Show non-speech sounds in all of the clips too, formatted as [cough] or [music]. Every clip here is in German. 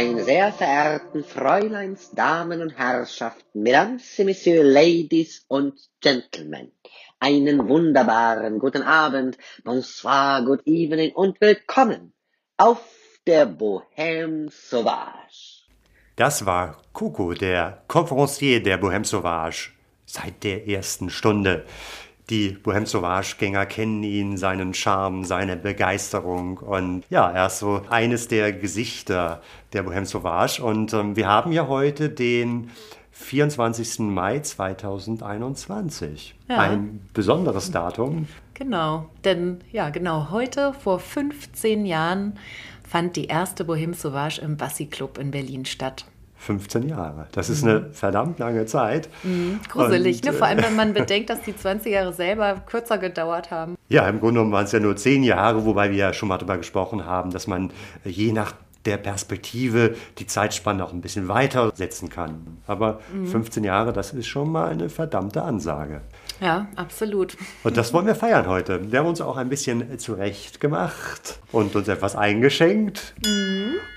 Meine sehr verehrten Fräuleins, Damen und Herrschaften, Mesdames et Messieurs, Ladies und Gentlemen, einen wunderbaren guten Abend, bonsoir, good evening und willkommen auf der Bohème Sauvage. Das war Coco, der Conferencier der Bohem Sauvage, seit der ersten Stunde. Die Bohem Sauvage-Gänger kennen ihn, seinen Charme, seine Begeisterung und ja, er ist so eines der Gesichter der Bohem Sauvage und ähm, wir haben ja heute den 24. Mai 2021. Ja. Ein besonderes Datum. Genau, denn ja, genau heute vor 15 Jahren fand die erste Bohème Sauvage im Bassi Club in Berlin statt. 15 Jahre. Das ist eine verdammt lange Zeit. Gruselig, Und, ne? äh, Vor allem, wenn man [laughs] bedenkt, dass die 20 Jahre selber kürzer gedauert haben. Ja, im Grunde genommen waren es ja nur zehn Jahre, wobei wir ja schon mal darüber gesprochen haben, dass man äh, je nach der Perspektive die Zeitspanne auch ein bisschen weiter setzen kann. Aber 15 Jahre, das ist schon mal eine verdammte Ansage. Ja, absolut. Und das wollen wir feiern heute. Wir haben uns auch ein bisschen zurecht gemacht und uns etwas eingeschenkt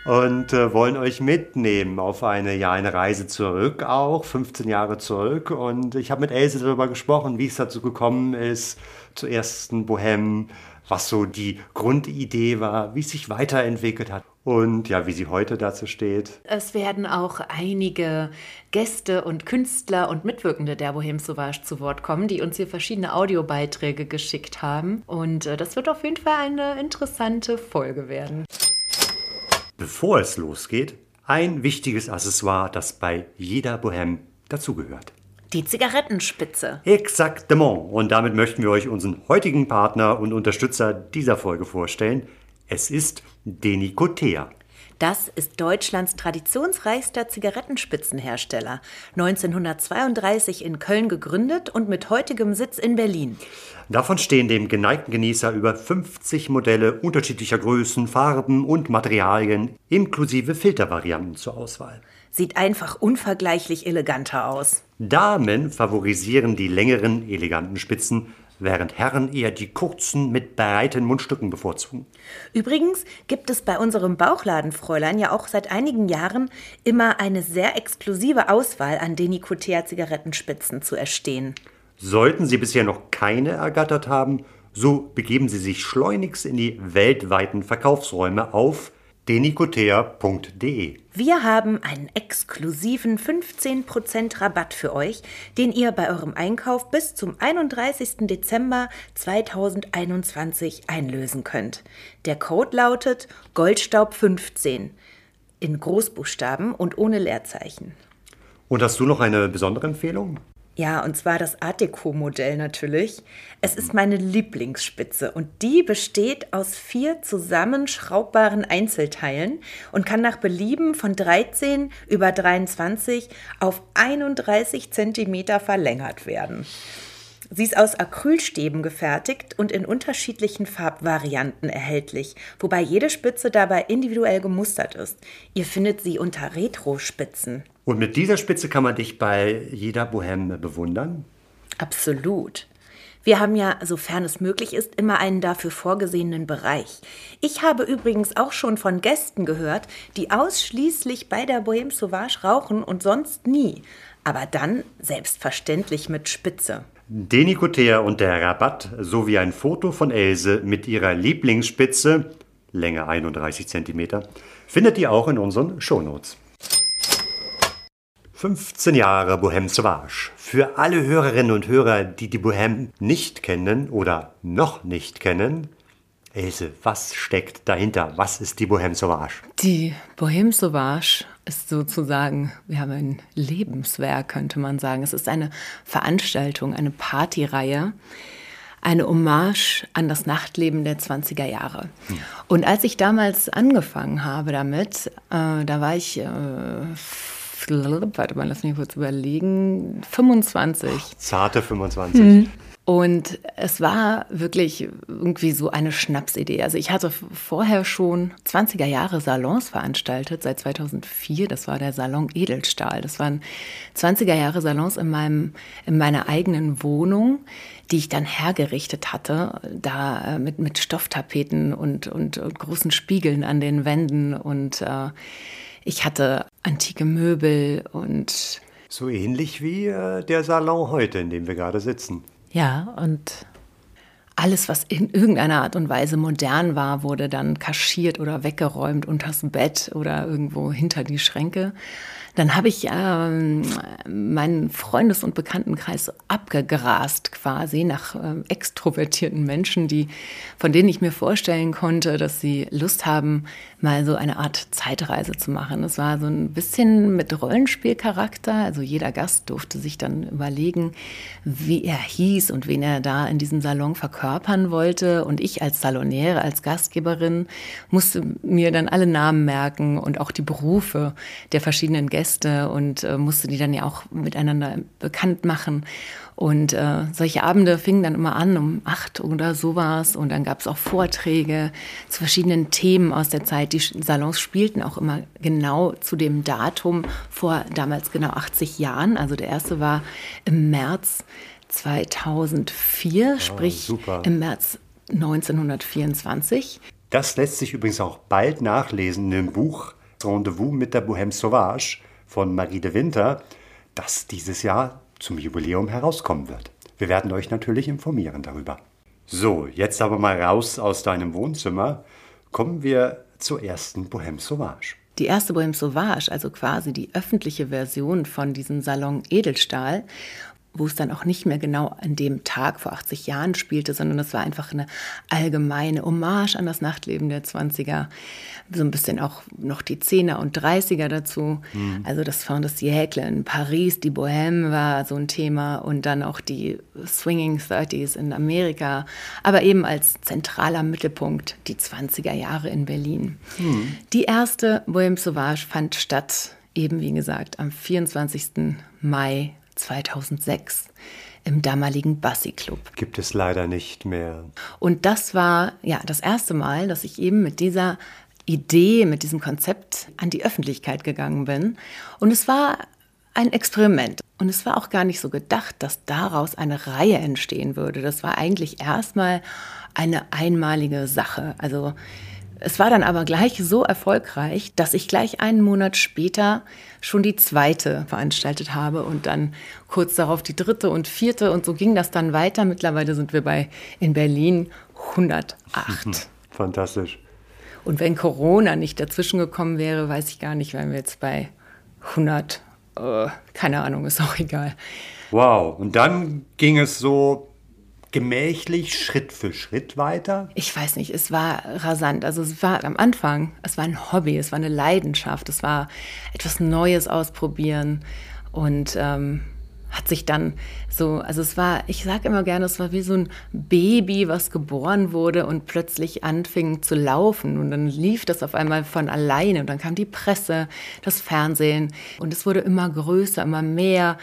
und äh, wollen euch mitnehmen auf eine, ja, eine Reise zurück auch, 15 Jahre zurück. Und ich habe mit Else darüber gesprochen, wie es dazu gekommen ist, zur ersten Bohem, was so die Grundidee war, wie es sich weiterentwickelt hat und ja, wie sie heute dazu steht. Es werden auch einige Gäste und Künstler und Mitwirkende der Bohème Sauvage zu Wort kommen, die uns hier verschiedene Audiobeiträge geschickt haben. Und äh, das wird auf jeden Fall eine interessante Folge werden. Bevor es losgeht, ein wichtiges Accessoire, das bei jeder Bohem dazugehört. Die Zigarettenspitze. Exactement. Und damit möchten wir euch unseren heutigen Partner und Unterstützer dieser Folge vorstellen. Es ist Denicotea. Das ist Deutschlands traditionsreichster Zigarettenspitzenhersteller. 1932 in Köln gegründet und mit heutigem Sitz in Berlin. Davon stehen dem geneigten Genießer über 50 Modelle unterschiedlicher Größen, Farben und Materialien inklusive Filtervarianten zur Auswahl. Sieht einfach unvergleichlich eleganter aus. Damen favorisieren die längeren, eleganten Spitzen, während Herren eher die kurzen mit breiten Mundstücken bevorzugen. Übrigens gibt es bei unserem Bauchladenfräulein ja auch seit einigen Jahren immer eine sehr exklusive Auswahl an Denicotea Zigarettenspitzen zu erstehen. Sollten Sie bisher noch keine ergattert haben, so begeben Sie sich schleunigst in die weltweiten Verkaufsräume auf denicotea.de. Wir haben einen exklusiven 15% Rabatt für euch, den ihr bei eurem Einkauf bis zum 31. Dezember 2021 einlösen könnt. Der Code lautet Goldstaub15 in Großbuchstaben und ohne Leerzeichen. Und hast du noch eine besondere Empfehlung? Ja, und zwar das Art Deco-Modell natürlich. Es ist meine Lieblingsspitze und die besteht aus vier zusammenschraubbaren Einzelteilen und kann nach Belieben von 13 über 23 auf 31 Zentimeter verlängert werden. Sie ist aus Acrylstäben gefertigt und in unterschiedlichen Farbvarianten erhältlich, wobei jede Spitze dabei individuell gemustert ist. Ihr findet sie unter Retro-Spitzen. Und mit dieser Spitze kann man dich bei jeder Bohème bewundern. Absolut. Wir haben ja, sofern es möglich ist, immer einen dafür vorgesehenen Bereich. Ich habe übrigens auch schon von Gästen gehört, die ausschließlich bei der Bohème Sauvage rauchen und sonst nie. Aber dann selbstverständlich mit Spitze. Denicotea und der Rabatt sowie ein Foto von Else mit ihrer Lieblingsspitze, Länge 31 cm, findet ihr auch in unseren Shownotes. 15 Jahre Bohème Sauvage. Für alle Hörerinnen und Hörer, die die Bohème nicht kennen oder noch nicht kennen, Else, was steckt dahinter? Was ist die Bohème Sauvage? Die Bohème Sauvage ist sozusagen, wir haben ein Lebenswerk, könnte man sagen. Es ist eine Veranstaltung, eine Partyreihe, eine Hommage an das Nachtleben der 20er Jahre. Und als ich damals angefangen habe damit, äh, da war ich, äh, warte mal, lass mich kurz überlegen, 25. Oh, zarte 25. Mhm. Und es war wirklich irgendwie so eine Schnapsidee. Also ich hatte vorher schon 20er Jahre Salons veranstaltet, seit 2004. Das war der Salon Edelstahl. Das waren 20er Jahre Salons in, meinem, in meiner eigenen Wohnung, die ich dann hergerichtet hatte, da äh, mit, mit Stofftapeten und, und, und großen Spiegeln an den Wänden. Und äh, ich hatte antike Möbel und... So ähnlich wie äh, der Salon heute, in dem wir gerade sitzen. Ja, und alles, was in irgendeiner Art und Weise modern war, wurde dann kaschiert oder weggeräumt unters Bett oder irgendwo hinter die Schränke. Dann habe ich ähm, meinen Freundes- und Bekanntenkreis abgegrast quasi nach ähm, extrovertierten Menschen, die, von denen ich mir vorstellen konnte, dass sie Lust haben, mal so eine Art Zeitreise zu machen. Es war so ein bisschen mit Rollenspielcharakter. Also jeder Gast durfte sich dann überlegen, wie er hieß und wen er da in diesem Salon verkörpern wollte. Und ich als Salonäre, als Gastgeberin musste mir dann alle Namen merken und auch die Berufe der verschiedenen Gäste Gäste und äh, musste die dann ja auch miteinander bekannt machen. Und äh, solche Abende fingen dann immer an um acht oder sowas. Und dann gab es auch Vorträge zu verschiedenen Themen aus der Zeit. Die Salons spielten auch immer genau zu dem Datum vor damals genau 80 Jahren. Also der erste war im März 2004, oh, sprich super. im März 1924. Das lässt sich übrigens auch bald nachlesen in dem Buch Rendezvous mit der Bohème Sauvage von Marie de Winter, das dieses Jahr zum Jubiläum herauskommen wird. Wir werden euch natürlich informieren darüber. So, jetzt aber mal raus aus deinem Wohnzimmer. Kommen wir zur ersten Bohème Sauvage. Die erste Bohème Sauvage, also quasi die öffentliche Version von diesem Salon Edelstahl, wo es dann auch nicht mehr genau an dem Tag vor 80 Jahren spielte, sondern es war einfach eine allgemeine Hommage an das Nachtleben der 20er. So ein bisschen auch noch die 10er und 30er dazu. Mhm. Also das Fin de Siècle in Paris, die Bohème war so ein Thema und dann auch die Swinging 30s in Amerika, aber eben als zentraler Mittelpunkt die 20er Jahre in Berlin. Mhm. Die erste Bohème Sauvage fand statt, eben wie gesagt, am 24. Mai 2006 im damaligen Bassi Club. Gibt es leider nicht mehr. Und das war ja das erste Mal, dass ich eben mit dieser Idee, mit diesem Konzept an die Öffentlichkeit gegangen bin. Und es war ein Experiment. Und es war auch gar nicht so gedacht, dass daraus eine Reihe entstehen würde. Das war eigentlich erstmal eine einmalige Sache. Also es war dann aber gleich so erfolgreich, dass ich gleich einen Monat später schon die zweite veranstaltet habe und dann kurz darauf die dritte und vierte und so ging das dann weiter. Mittlerweile sind wir bei in Berlin 108. [laughs] Fantastisch. Und wenn Corona nicht dazwischen gekommen wäre, weiß ich gar nicht, wären wir jetzt bei 100. Äh, keine Ahnung, ist auch egal. Wow, und dann ging es so gemächlich Schritt für Schritt weiter? Ich weiß nicht, es war rasant. Also es war am Anfang, es war ein Hobby, es war eine Leidenschaft, es war etwas Neues ausprobieren und ähm, hat sich dann so, also es war, ich sage immer gerne, es war wie so ein Baby, was geboren wurde und plötzlich anfing zu laufen. Und dann lief das auf einmal von alleine. Und dann kam die Presse, das Fernsehen. Und es wurde immer größer, immer mehr,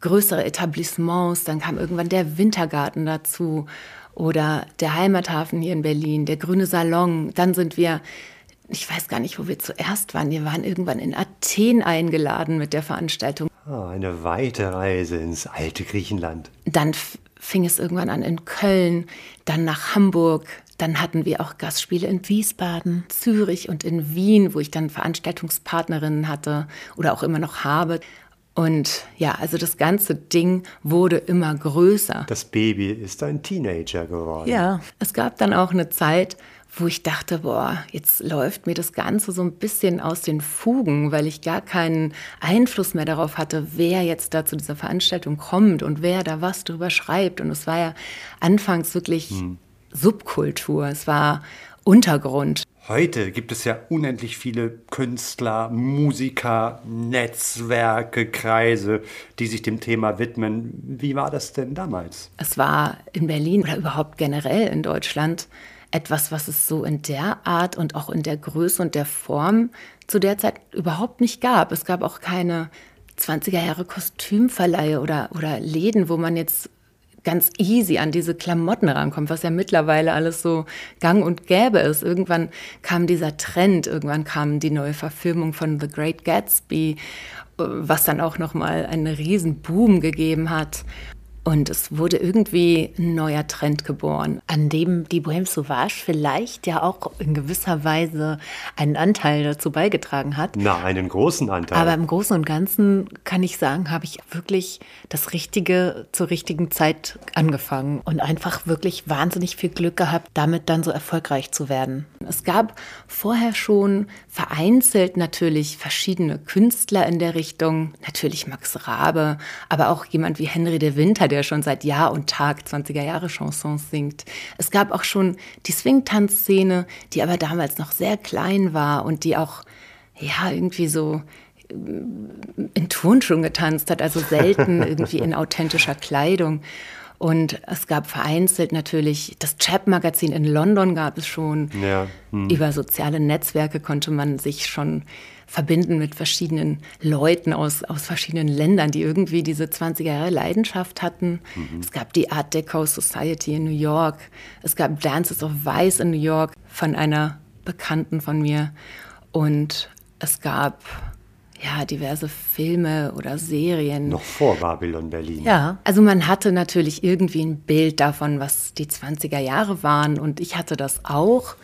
größere Etablissements. Dann kam irgendwann der Wintergarten dazu oder der Heimathafen hier in Berlin, der Grüne Salon. Dann sind wir ich weiß gar nicht, wo wir zuerst waren. Wir waren irgendwann in Athen eingeladen mit der Veranstaltung. Oh, eine weite Reise ins alte Griechenland. Dann fing es irgendwann an in Köln, dann nach Hamburg. Dann hatten wir auch Gastspiele in Wiesbaden, Zürich und in Wien, wo ich dann Veranstaltungspartnerinnen hatte oder auch immer noch habe. Und ja, also das ganze Ding wurde immer größer. Das Baby ist ein Teenager geworden. Ja, es gab dann auch eine Zeit, wo ich dachte, boah, jetzt läuft mir das Ganze so ein bisschen aus den Fugen, weil ich gar keinen Einfluss mehr darauf hatte, wer jetzt da zu dieser Veranstaltung kommt und wer da was drüber schreibt. Und es war ja anfangs wirklich hm. Subkultur, es war Untergrund. Heute gibt es ja unendlich viele Künstler, Musiker, Netzwerke, Kreise, die sich dem Thema widmen. Wie war das denn damals? Es war in Berlin oder überhaupt generell in Deutschland etwas, was es so in der Art und auch in der Größe und der Form zu der Zeit überhaupt nicht gab. Es gab auch keine 20er Jahre Kostümverleihe oder, oder Läden, wo man jetzt ganz easy an diese Klamotten rankommt, was ja mittlerweile alles so gang und gäbe ist. Irgendwann kam dieser Trend, irgendwann kam die neue Verfilmung von The Great Gatsby, was dann auch noch mal einen riesen Boom gegeben hat. Und es wurde irgendwie ein neuer Trend geboren, an dem die Bohème Sauvage vielleicht ja auch in gewisser Weise einen Anteil dazu beigetragen hat. Na, einen großen Anteil. Aber im Großen und Ganzen kann ich sagen, habe ich wirklich das Richtige zur richtigen Zeit angefangen und einfach wirklich wahnsinnig viel Glück gehabt, damit dann so erfolgreich zu werden. Es gab vorher schon vereinzelt natürlich verschiedene Künstler in der Richtung, natürlich Max Rabe, aber auch jemand wie Henry de Winter, der schon seit Jahr und Tag 20er Jahre Chansons singt. Es gab auch schon die Swing-Tanzszene, die aber damals noch sehr klein war und die auch, ja, irgendwie so äh, in Turnschuhen getanzt hat, also selten [laughs] irgendwie in authentischer Kleidung. Und es gab vereinzelt natürlich, das Chap-Magazin in London gab es schon. Ja. Hm. Über soziale Netzwerke konnte man sich schon verbinden mit verschiedenen Leuten aus, aus verschiedenen Ländern, die irgendwie diese 20er Jahre Leidenschaft hatten. Mhm. Es gab die Art Deco Society in New York. Es gab Dances of Vice in New York von einer Bekannten von mir. Und es gab ja, diverse Filme oder Serien. Noch vor Babylon Berlin. Ja, also man hatte natürlich irgendwie ein Bild davon, was die 20er Jahre waren und ich hatte das auch.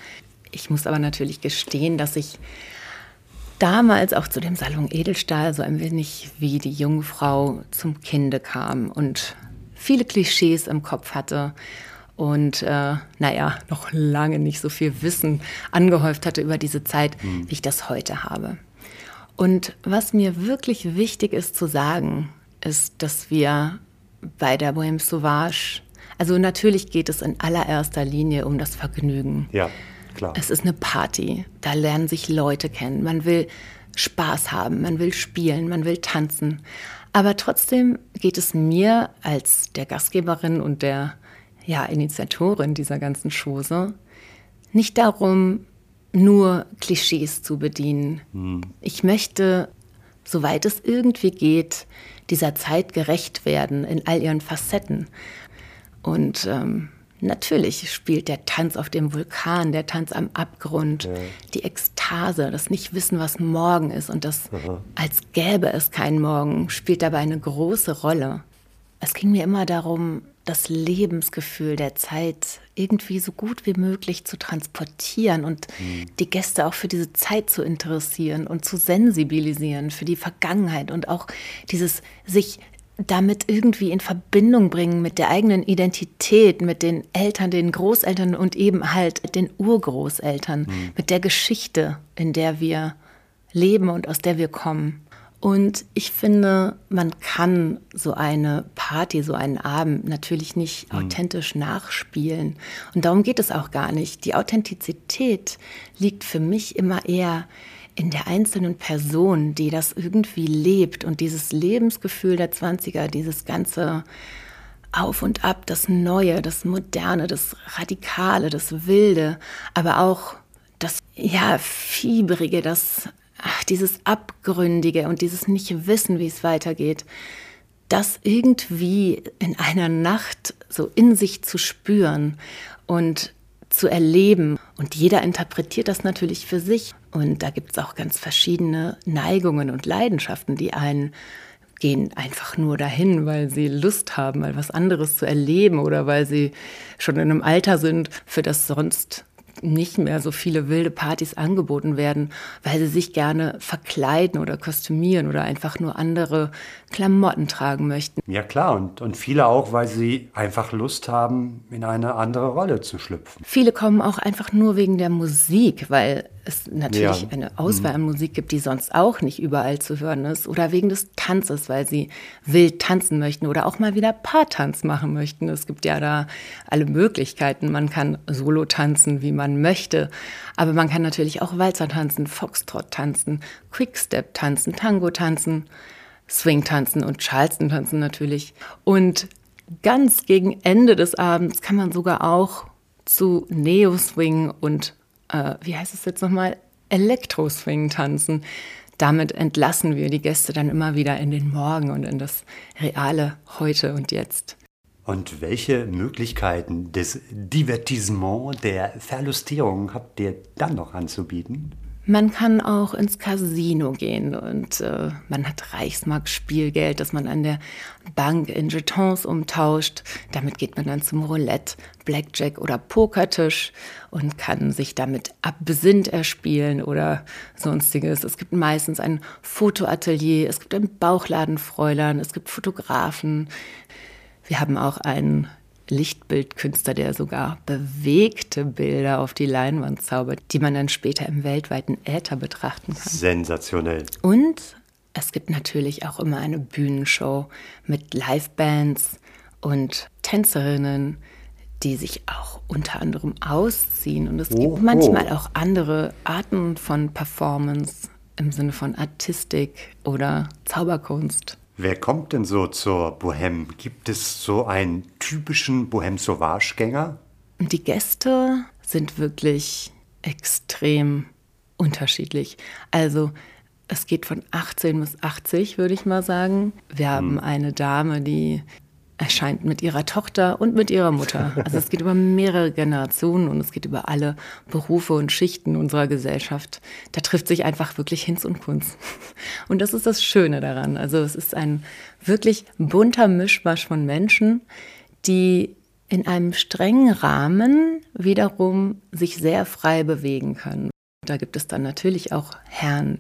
Ich muss aber natürlich gestehen, dass ich damals auch zu dem Salon Edelstahl so ein wenig wie die Jungfrau zum Kinde kam und viele Klischees im Kopf hatte und äh, naja, noch lange nicht so viel Wissen angehäuft hatte über diese Zeit, mhm. wie ich das heute habe. Und was mir wirklich wichtig ist zu sagen, ist, dass wir bei der Bohème Sauvage, also natürlich geht es in allererster Linie um das Vergnügen. Ja. Klar. Es ist eine Party. Da lernen sich Leute kennen. Man will Spaß haben, man will spielen, man will tanzen. Aber trotzdem geht es mir als der Gastgeberin und der ja, Initiatorin dieser ganzen Chose nicht darum, nur Klischees zu bedienen. Hm. Ich möchte, soweit es irgendwie geht, dieser Zeit gerecht werden in all ihren Facetten. Und ähm, Natürlich spielt der Tanz auf dem Vulkan, der Tanz am Abgrund, ja. die Ekstase, das Nicht-Wissen, was morgen ist und das, Aha. als gäbe es keinen Morgen, spielt dabei eine große Rolle. Es ging mir immer darum, das Lebensgefühl der Zeit irgendwie so gut wie möglich zu transportieren und mhm. die Gäste auch für diese Zeit zu interessieren und zu sensibilisieren für die Vergangenheit und auch dieses sich damit irgendwie in Verbindung bringen mit der eigenen Identität, mit den Eltern, den Großeltern und eben halt den Urgroßeltern, mhm. mit der Geschichte, in der wir leben und aus der wir kommen. Und ich finde, man kann so eine Party, so einen Abend natürlich nicht mhm. authentisch nachspielen. Und darum geht es auch gar nicht. Die Authentizität liegt für mich immer eher in der einzelnen Person, die das irgendwie lebt und dieses Lebensgefühl der 20er, dieses ganze Auf und Ab, das Neue, das Moderne, das Radikale, das Wilde, aber auch das, ja, Fiebrige, das, ach, dieses Abgründige und dieses Nicht-Wissen, wie es weitergeht, das irgendwie in einer Nacht so in sich zu spüren und zu erleben. Und jeder interpretiert das natürlich für sich. Und da gibt es auch ganz verschiedene Neigungen und Leidenschaften, die einen gehen einfach nur dahin, weil sie Lust haben, mal was anderes zu erleben oder weil sie schon in einem Alter sind, für das sonst nicht mehr so viele wilde Partys angeboten werden, weil sie sich gerne verkleiden oder kostümieren oder einfach nur andere Klamotten tragen möchten. Ja klar, und, und viele auch, weil sie einfach Lust haben, in eine andere Rolle zu schlüpfen. Viele kommen auch einfach nur wegen der Musik, weil es natürlich ja. eine Auswahl an Musik gibt, die sonst auch nicht überall zu hören ist. Oder wegen des Tanzes, weil sie wild tanzen möchten oder auch mal wieder Paartanz machen möchten. Es gibt ja da alle Möglichkeiten. Man kann Solo tanzen, wie man möchte. Aber man kann natürlich auch Walzer tanzen, Foxtrot tanzen, Quickstep tanzen, Tango tanzen, Swing tanzen und Charleston tanzen natürlich. Und ganz gegen Ende des Abends kann man sogar auch zu Neo-Swing und äh, wie heißt es jetzt nochmal, Elektro-Swing tanzen. Damit entlassen wir die Gäste dann immer wieder in den Morgen und in das reale Heute und Jetzt. Und welche Möglichkeiten des Divertissement, der Verlustierung habt ihr dann noch anzubieten? Man kann auch ins Casino gehen und äh, man hat Reichsmark-Spielgeld, das man an der Bank in Jetons umtauscht. Damit geht man dann zum Roulette, Blackjack oder Pokertisch und kann sich damit abbesinnt erspielen oder sonstiges. Es gibt meistens ein Fotoatelier, es gibt ein Bauchladenfräulein, es gibt Fotografen. Wir haben auch einen Lichtbildkünstler, der sogar bewegte Bilder auf die Leinwand zaubert, die man dann später im weltweiten Äther betrachten kann. Sensationell. Und es gibt natürlich auch immer eine Bühnenshow mit Livebands und Tänzerinnen, die sich auch unter anderem ausziehen. Und es gibt oh, manchmal auch andere Arten von Performance im Sinne von Artistik oder Zauberkunst. Wer kommt denn so zur Bohème? Gibt es so einen typischen Bohème Sauvage-Gänger? Die Gäste sind wirklich extrem unterschiedlich. Also es geht von 18 bis 80, würde ich mal sagen. Wir haben hm. eine Dame, die erscheint mit ihrer Tochter und mit ihrer Mutter. Also es geht über mehrere Generationen und es geht über alle Berufe und Schichten unserer Gesellschaft. Da trifft sich einfach wirklich Hinz und Kunst. Und das ist das Schöne daran. Also es ist ein wirklich bunter Mischmasch von Menschen, die in einem strengen Rahmen wiederum sich sehr frei bewegen können. Da gibt es dann natürlich auch Herren,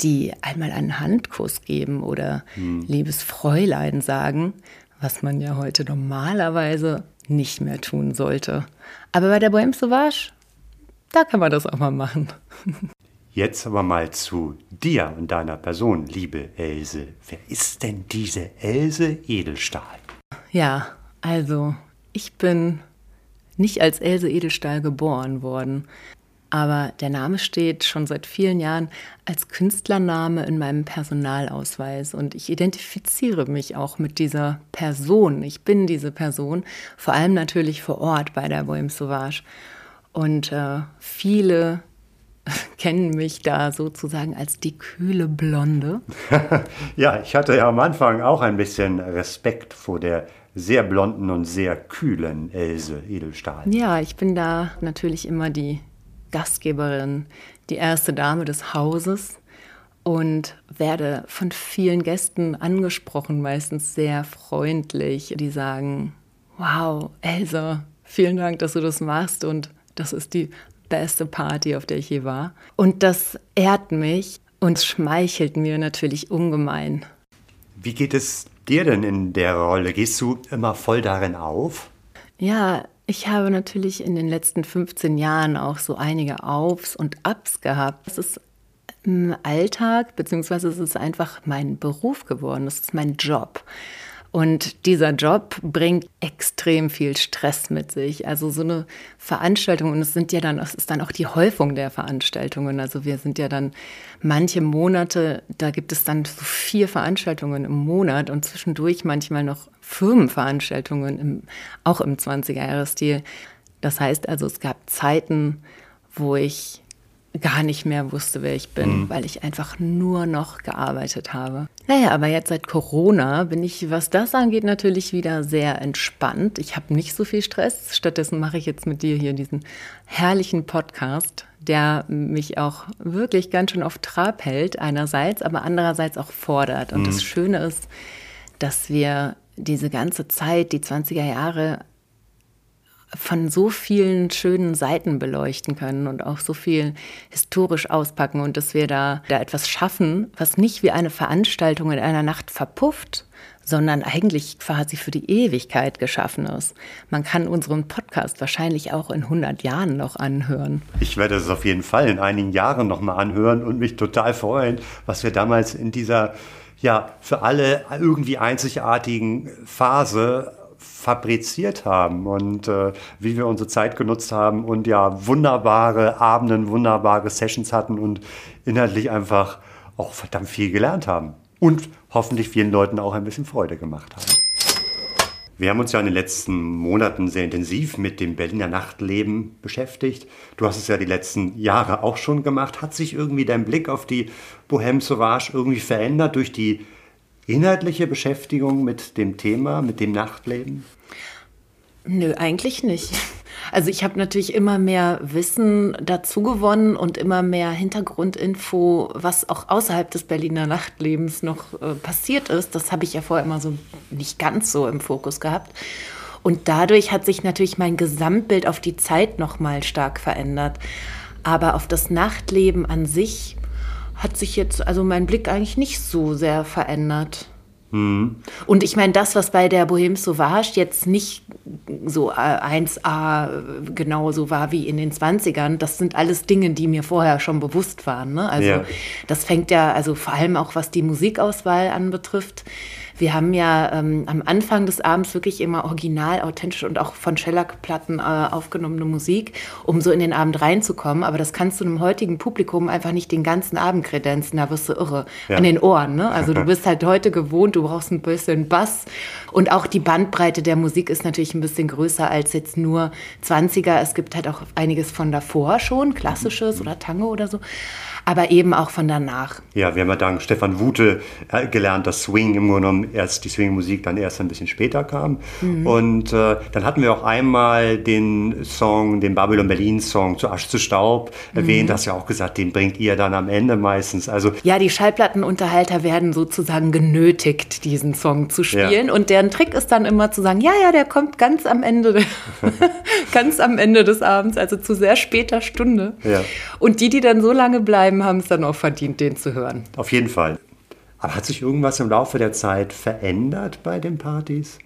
die einmal einen Handkuss geben oder hm. liebes Fräulein sagen was man ja heute normalerweise nicht mehr tun sollte. Aber bei der Bohème Sauvage, da kann man das auch mal machen. [laughs] Jetzt aber mal zu dir und deiner Person, liebe Else. Wer ist denn diese Else Edelstahl? Ja, also ich bin nicht als Else Edelstahl geboren worden. Aber der Name steht schon seit vielen Jahren als Künstlername in meinem Personalausweis und ich identifiziere mich auch mit dieser Person. Ich bin diese Person, vor allem natürlich vor Ort bei der Bohème Sauvage. Und äh, viele [laughs] kennen mich da sozusagen als die kühle Blonde. [laughs] ja, ich hatte ja am Anfang auch ein bisschen Respekt vor der sehr blonden und sehr kühlen Else Edelstahl. Ja, ich bin da natürlich immer die Gastgeberin, die erste Dame des Hauses und werde von vielen Gästen angesprochen, meistens sehr freundlich. Die sagen, wow, Elsa, vielen Dank, dass du das machst und das ist die beste Party, auf der ich je war. Und das ehrt mich und schmeichelt mir natürlich ungemein. Wie geht es dir denn in der Rolle? Gehst du immer voll darin auf? Ja, ich habe natürlich in den letzten 15 Jahren auch so einige Aufs und Ups gehabt. Es ist im Alltag, beziehungsweise es ist einfach mein Beruf geworden, es ist mein Job. Und dieser Job bringt extrem viel Stress mit sich. Also so eine Veranstaltung, und es sind ja dann, es ist dann auch die Häufung der Veranstaltungen. Also wir sind ja dann manche Monate, da gibt es dann so vier Veranstaltungen im Monat und zwischendurch manchmal noch Firmenveranstaltungen, im, auch im 20er-Jahres-Stil. Das heißt also, es gab Zeiten, wo ich gar nicht mehr wusste, wer ich bin, mhm. weil ich einfach nur noch gearbeitet habe. Naja, aber jetzt seit Corona bin ich, was das angeht, natürlich wieder sehr entspannt. Ich habe nicht so viel Stress. Stattdessen mache ich jetzt mit dir hier diesen herrlichen Podcast, der mich auch wirklich ganz schön auf Trab hält, einerseits, aber andererseits auch fordert. Und mhm. das Schöne ist, dass wir diese ganze Zeit, die 20er Jahre, von so vielen schönen Seiten beleuchten können und auch so viel historisch auspacken und dass wir da, da etwas schaffen, was nicht wie eine Veranstaltung in einer Nacht verpufft, sondern eigentlich quasi für die Ewigkeit geschaffen ist. Man kann unseren Podcast wahrscheinlich auch in 100 Jahren noch anhören. Ich werde es auf jeden Fall in einigen Jahren noch mal anhören und mich total freuen, was wir damals in dieser ja für alle irgendwie einzigartigen Phase fabriziert haben und äh, wie wir unsere Zeit genutzt haben und ja wunderbare Abenden, wunderbare Sessions hatten und inhaltlich einfach auch verdammt viel gelernt haben und hoffentlich vielen Leuten auch ein bisschen Freude gemacht haben. Wir haben uns ja in den letzten Monaten sehr intensiv mit dem Berliner Nachtleben beschäftigt. Du hast es ja die letzten Jahre auch schon gemacht. Hat sich irgendwie dein Blick auf die Bohème Sauvage irgendwie verändert durch die inhaltliche Beschäftigung mit dem Thema, mit dem Nachtleben? Nö, eigentlich nicht. Also ich habe natürlich immer mehr Wissen dazu gewonnen und immer mehr Hintergrundinfo, was auch außerhalb des Berliner Nachtlebens noch äh, passiert ist. Das habe ich ja vorher immer so nicht ganz so im Fokus gehabt. Und dadurch hat sich natürlich mein Gesamtbild auf die Zeit noch mal stark verändert. Aber auf das Nachtleben an sich hat sich jetzt also mein Blick eigentlich nicht so sehr verändert. Mhm. Und ich meine, das, was bei der Bohème Sauvage jetzt nicht so 1a äh, genau so war wie in den 20ern, das sind alles Dinge, die mir vorher schon bewusst waren. Ne? Also ja. das fängt ja, also vor allem auch was die Musikauswahl anbetrifft, wir haben ja ähm, am Anfang des Abends wirklich immer original, authentisch und auch von Shellac-Platten äh, aufgenommene Musik, um so in den Abend reinzukommen. Aber das kannst du einem heutigen Publikum einfach nicht den ganzen Abend kredenzen. Da wirst du irre ja. an den Ohren. Ne? Also du [laughs] bist halt heute gewohnt, du brauchst ein bisschen Bass. Und auch die Bandbreite der Musik ist natürlich ein bisschen größer als jetzt nur 20er. Es gibt halt auch einiges von davor schon, klassisches oder Tango oder so aber eben auch von danach. Ja, wir haben ja dank Stefan Wute äh, gelernt, dass Swing im Grunde genommen erst die Swing-Musik dann erst ein bisschen später kam. Mhm. Und äh, dann hatten wir auch einmal den Song, den Babylon Berlin Song zu Asch zu Staub erwähnt. Mhm. Hast ja auch gesagt, den bringt ihr dann am Ende meistens. Also ja, die Schallplattenunterhalter werden sozusagen genötigt, diesen Song zu spielen. Ja. Und deren Trick ist dann immer zu sagen, ja, ja, der kommt ganz am Ende, [laughs] [laughs] ganz am Ende des Abends, also zu sehr später Stunde. Ja. Und die, die dann so lange bleiben, bleiben, haben es dann auch verdient, den zu hören. Auf jeden Fall. Aber hat sich irgendwas im Laufe der Zeit verändert bei den Partys?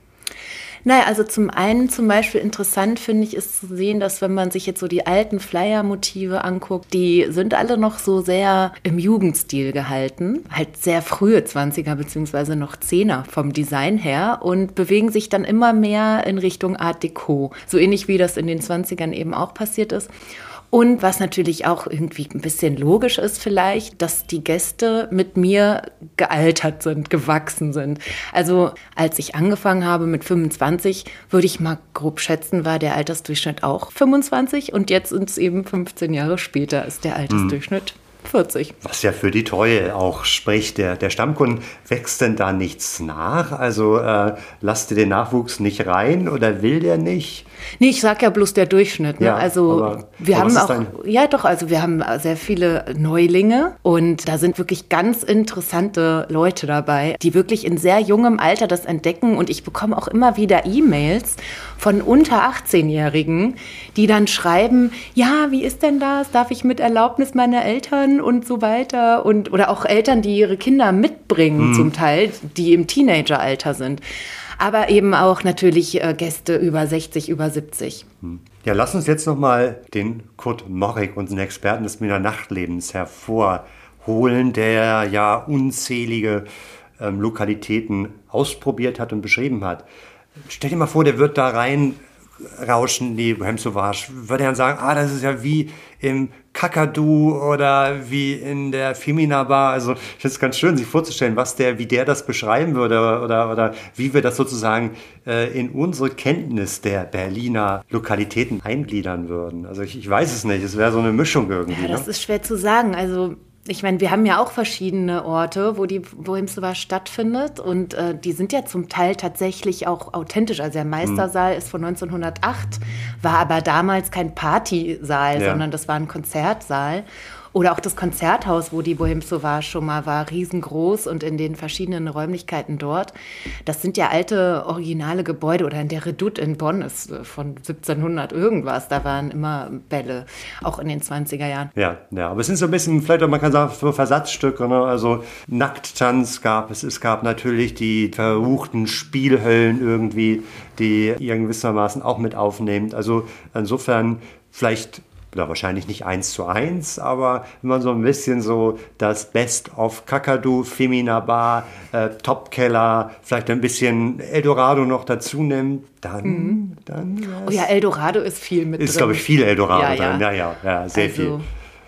Naja, also zum einen zum Beispiel interessant finde ich ist zu sehen, dass wenn man sich jetzt so die alten Flyer-Motive anguckt, die sind alle noch so sehr im Jugendstil gehalten. Halt sehr frühe 20er beziehungsweise noch 10er vom Design her und bewegen sich dann immer mehr in Richtung Art Deco. So ähnlich wie das in den 20ern eben auch passiert ist. Und was natürlich auch irgendwie ein bisschen logisch ist vielleicht, dass die Gäste mit mir gealtert sind, gewachsen sind. Also als ich angefangen habe mit 25, würde ich mal grob schätzen, war der Altersdurchschnitt auch 25 und jetzt sind es eben 15 Jahre später ist der Altersdurchschnitt. Mhm. 40. Was ja für die Treue auch spricht. Der, der Stammkunden wächst denn da nichts nach? Also äh, lasst ihr den Nachwuchs nicht rein oder will der nicht? Nee, ich sag ja bloß der Durchschnitt. Ne? Ja, also aber, wir aber haben auch, ja doch, also wir haben sehr viele Neulinge und da sind wirklich ganz interessante Leute dabei, die wirklich in sehr jungem Alter das entdecken und ich bekomme auch immer wieder E-Mails von unter 18-Jährigen, die dann schreiben, ja, wie ist denn das? Darf ich mit Erlaubnis meiner Eltern und so weiter und oder auch Eltern, die ihre Kinder mitbringen mhm. zum Teil, die im Teenageralter sind aber eben auch natürlich äh, Gäste über 60, über 70. Hm. Ja, lass uns jetzt nochmal den Kurt Morrig, unseren Experten des Wiener Nachtlebens, hervorholen, der ja unzählige ähm, Lokalitäten ausprobiert hat und beschrieben hat. Stell dir mal vor, der wird da rein rauschen, die Bohème Sauvage, würde er dann sagen, ah, das ist ja wie im Kakadu oder wie in der Femina Bar. Also ich finde es ganz schön, sich vorzustellen, was der, wie der das beschreiben würde oder, oder wie wir das sozusagen äh, in unsere Kenntnis der Berliner Lokalitäten eingliedern würden. Also ich, ich weiß es nicht, es wäre so eine Mischung irgendwie. Ja, das ne? ist schwer zu sagen. Also ich meine, wir haben ja auch verschiedene Orte, wo die Bohème Sauvage stattfindet und äh, die sind ja zum Teil tatsächlich auch authentisch. Also der Meistersaal mhm. ist von 1908, war aber damals kein Partysaal, ja. sondern das war ein Konzertsaal. Oder auch das Konzerthaus, wo die Bohème Sauvage schon mal war, riesengroß und in den verschiedenen Räumlichkeiten dort. Das sind ja alte, originale Gebäude. Oder in der Redoute in Bonn ist äh, von 1700 irgendwas. Da waren immer Bälle, auch in den 20er Jahren. Ja, ja, aber es sind so ein bisschen, vielleicht auch, man kann sagen, so Versatzstücke. Ne? Also Nackttanz gab es. Es gab natürlich die verruchten Spielhöllen irgendwie, die gewissermaßen auch mit aufnehmt. Also insofern vielleicht oder wahrscheinlich nicht eins zu eins, aber wenn man so ein bisschen so das Best of Kakadu, Femina Bar, äh, Topkeller, vielleicht ein bisschen Eldorado noch dazu nimmt, dann, mhm. dann. Oh ja, Eldorado ist viel mit ist, drin. Ist, glaube ich, viel Eldorado ja, drin. Ja, ja, ja, sehr also, viel.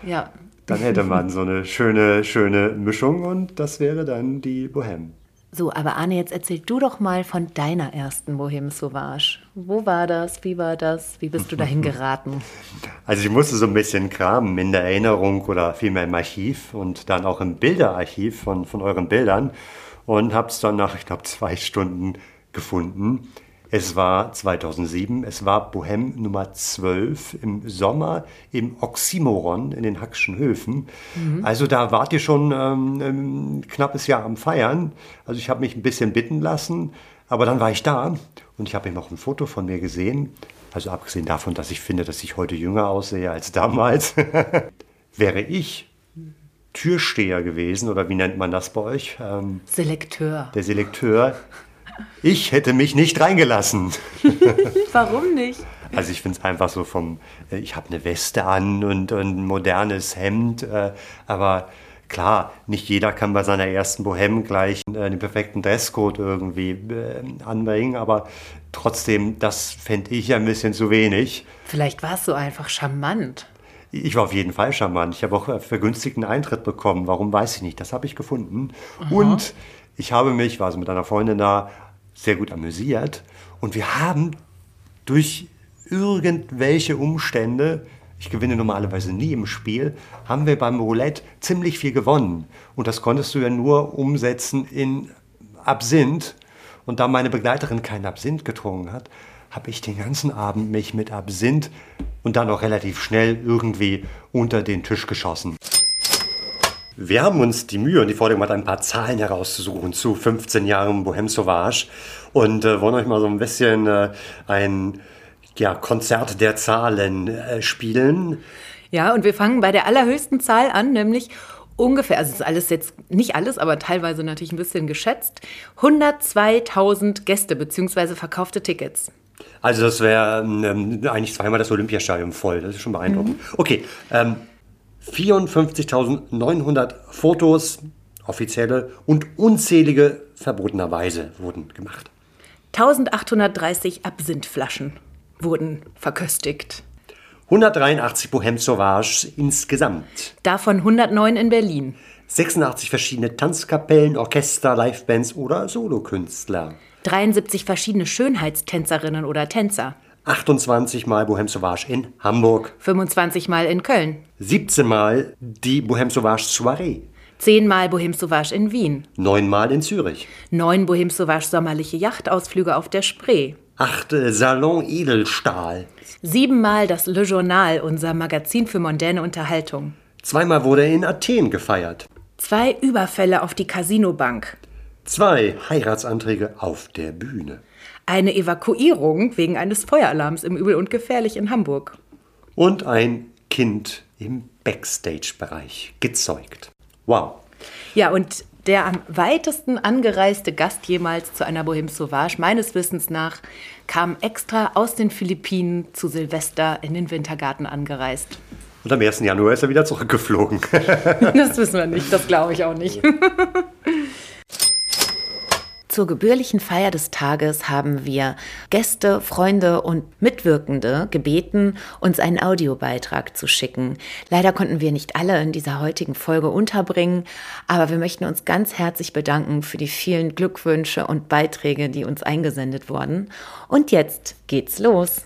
Ja. Dann hätte man so eine schöne, schöne Mischung und das wäre dann die Bohème. So, aber Arne, jetzt erzähl du doch mal von deiner ersten Bohème Sauvage. Wo war das? Wie war das? Wie bist du dahin [laughs] geraten? Also ich musste so ein bisschen kramen in der Erinnerung oder vielmehr im Archiv und dann auch im Bilderarchiv von, von euren Bildern und habe es dann nach, ich glaube, zwei Stunden gefunden. Es war 2007, es war Bohem Nummer 12 im Sommer im Oxymoron in den Hackschen Höfen. Mhm. Also da wart ihr schon ähm, ein knappes Jahr am Feiern. Also ich habe mich ein bisschen bitten lassen, aber dann war ich da und ich habe noch ein Foto von mir gesehen. Also abgesehen davon, dass ich finde, dass ich heute jünger aussehe als damals, [laughs] wäre ich Türsteher gewesen oder wie nennt man das bei euch? Ähm, Selekteur. Der Selekteur ich hätte mich nicht reingelassen. [laughs] Warum nicht? Also ich finde es einfach so vom, äh, ich habe eine Weste an und, und ein modernes Hemd, äh, aber klar, nicht jeder kann bei seiner ersten Bohème gleich äh, den perfekten Dresscode irgendwie anbringen, aber trotzdem, das fände ich ein bisschen zu wenig. Vielleicht war es so einfach charmant. Ich war auf jeden Fall charmant. Ich habe auch vergünstigten Eintritt bekommen. Warum weiß ich nicht. Das habe ich gefunden. Aha. Und ich habe mich, war also mit einer Freundin da, sehr gut amüsiert. Und wir haben durch irgendwelche Umstände, ich gewinne normalerweise nie im Spiel, haben wir beim Roulette ziemlich viel gewonnen. Und das konntest du ja nur umsetzen in Absinth. Und da meine Begleiterin keinen Absinth getrunken hat, habe ich den ganzen Abend mich mit Absinth und dann auch relativ schnell irgendwie unter den Tisch geschossen. Wir haben uns die Mühe und die Freude gemacht, ein paar Zahlen herauszusuchen zu 15 Jahren Bohème Sauvage und äh, wollen euch mal so ein bisschen äh, ein ja, Konzert der Zahlen äh, spielen. Ja, und wir fangen bei der allerhöchsten Zahl an, nämlich ungefähr, also ist alles jetzt nicht alles, aber teilweise natürlich ein bisschen geschätzt, 102.000 Gäste bzw. verkaufte Tickets. Also das wäre ähm, eigentlich zweimal das Olympiastadion voll, das ist schon beeindruckend. Mhm. Okay, ähm, 54.900 Fotos, offizielle und unzählige verbotenerweise wurden gemacht. 1830 Absinthflaschen wurden verköstigt. 183 Bohème Sauvage insgesamt. Davon 109 in Berlin. 86 verschiedene Tanzkapellen, Orchester, Livebands oder Solokünstler. 73 verschiedene Schönheitstänzerinnen oder Tänzer. 28 Mal Bohème Sauvage in Hamburg. 25 Mal in Köln. 17 Mal die Bohème Sauvage Soiree. 10 Mal Bohème Sauvage in Wien. 9 Mal in Zürich. 9 Bohème Sauvage sommerliche Yachtausflüge auf der Spree. 8 Salon Edelstahl. 7 Mal das Le Journal, unser Magazin für mondäne Unterhaltung. Zweimal wurde er in Athen gefeiert. Zwei Überfälle auf die Casinobank. Zwei Heiratsanträge auf der Bühne eine Evakuierung wegen eines Feueralarms im Übel und Gefährlich in Hamburg. Und ein Kind im Backstage-Bereich gezeugt. Wow. Ja, und der am weitesten angereiste Gast jemals zu einer Bohème Sauvage, meines Wissens nach, kam extra aus den Philippinen zu Silvester in den Wintergarten angereist. Und am 1. Januar ist er wieder zurückgeflogen. [laughs] das wissen wir nicht, das glaube ich auch nicht. [laughs] Zur gebührlichen Feier des Tages haben wir Gäste, Freunde und Mitwirkende gebeten, uns einen Audiobeitrag zu schicken. Leider konnten wir nicht alle in dieser heutigen Folge unterbringen, aber wir möchten uns ganz herzlich bedanken für die vielen Glückwünsche und Beiträge, die uns eingesendet wurden. Und jetzt geht's los.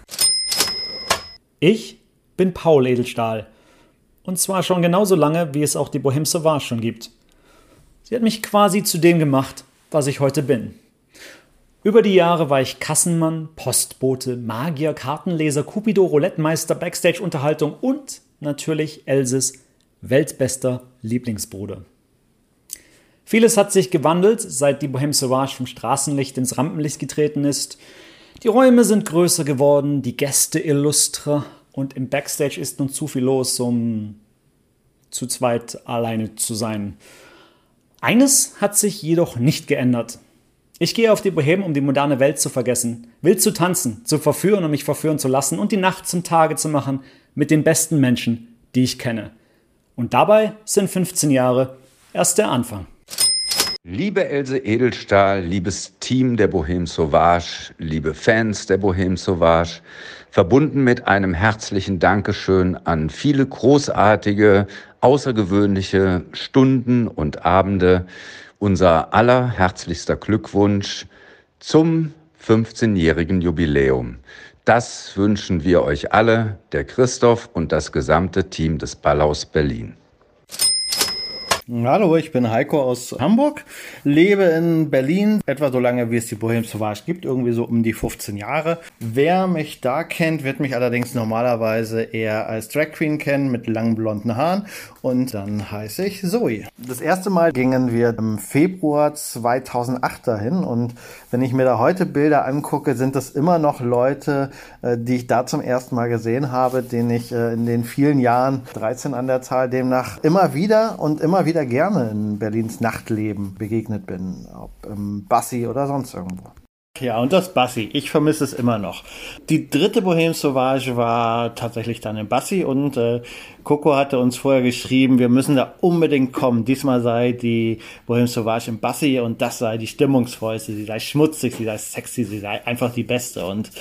Ich bin Paul Edelstahl. Und zwar schon genauso lange, wie es auch die Bohème Sauvage schon gibt. Sie hat mich quasi zu dem gemacht, was ich heute bin. Über die Jahre war ich Kassenmann, Postbote, Magier, Kartenleser, Cupido, Roulettemeister, Backstage-Unterhaltung und natürlich Elses weltbester Lieblingsbruder. Vieles hat sich gewandelt, seit die Bohème Sauvage vom Straßenlicht ins Rampenlicht getreten ist. Die Räume sind größer geworden, die Gäste illustrer und im Backstage ist nun zu viel los, um zu zweit alleine zu sein. Eines hat sich jedoch nicht geändert. Ich gehe auf die Bohème, um die moderne Welt zu vergessen, wild zu tanzen, zu verführen und mich verführen zu lassen und die Nacht zum Tage zu machen mit den besten Menschen, die ich kenne. Und dabei sind 15 Jahre erst der Anfang. Liebe Else Edelstahl, liebes Team der Bohème Sauvage, liebe Fans der Bohème Sauvage, verbunden mit einem herzlichen Dankeschön an viele großartige, außergewöhnliche Stunden und Abende. Unser allerherzlichster Glückwunsch zum 15-jährigen Jubiläum. Das wünschen wir euch alle, der Christoph und das gesamte Team des Ballhaus Berlin. Hallo, ich bin Heiko aus Hamburg, lebe in Berlin, etwa so lange wie es die Bohème Sauvage gibt, irgendwie so um die 15 Jahre. Wer mich da kennt, wird mich allerdings normalerweise eher als Drag Queen kennen mit langen blonden Haaren und dann heiße ich Zoe. Das erste Mal gingen wir im Februar 2008 dahin und wenn ich mir da heute Bilder angucke, sind das immer noch Leute, äh, die ich da zum ersten Mal gesehen habe, denen ich äh, in den vielen Jahren, 13 an der Zahl demnach, immer wieder und immer wieder wieder gerne in Berlins Nachtleben begegnet bin, ob im Bassi oder sonst irgendwo. Ja, und das Bassi. Ich vermisse es immer noch. Die dritte Bohème Sauvage war tatsächlich dann in Bassi und äh, Coco hatte uns vorher geschrieben, wir müssen da unbedingt kommen. Diesmal sei die Bohème Sauvage in Bassi und das sei die stimmungsvollste, sie sei schmutzig, sie sei sexy, sie sei einfach die beste. Und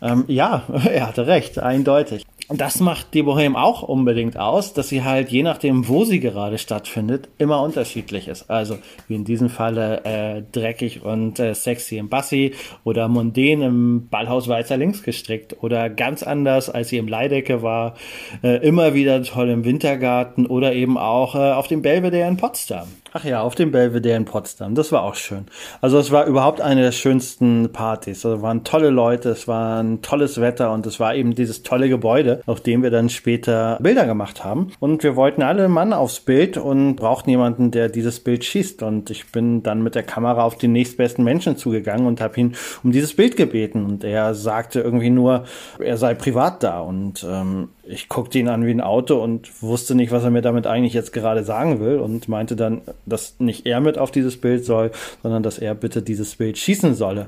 ähm, ja, [laughs] er hatte recht, eindeutig. Und das macht die Bohème auch unbedingt aus, dass sie halt je nachdem, wo sie gerade stattfindet, immer unterschiedlich ist. Also wie in diesem Falle äh, dreckig und äh, sexy im Bassi oder mundän im Ballhaus Weißer links gestrickt oder ganz anders, als sie im Leidecke war, äh, immer wieder toll im Wintergarten oder eben auch äh, auf dem Belvedere in Potsdam. Ach ja, auf dem Belvedere in Potsdam. Das war auch schön. Also es war überhaupt eine der schönsten Partys. Also waren tolle Leute, es war ein tolles Wetter und es war eben dieses tolle Gebäude, auf dem wir dann später Bilder gemacht haben. Und wir wollten alle Mann aufs Bild und brauchten jemanden, der dieses Bild schießt. Und ich bin dann mit der Kamera auf den nächstbesten Menschen zugegangen und habe ihn um dieses Bild gebeten. Und er sagte irgendwie nur, er sei privat da. Und ähm, ich guckte ihn an wie ein Auto und wusste nicht, was er mir damit eigentlich jetzt gerade sagen will und meinte dann, dass nicht er mit auf dieses Bild soll, sondern dass er bitte dieses Bild schießen solle.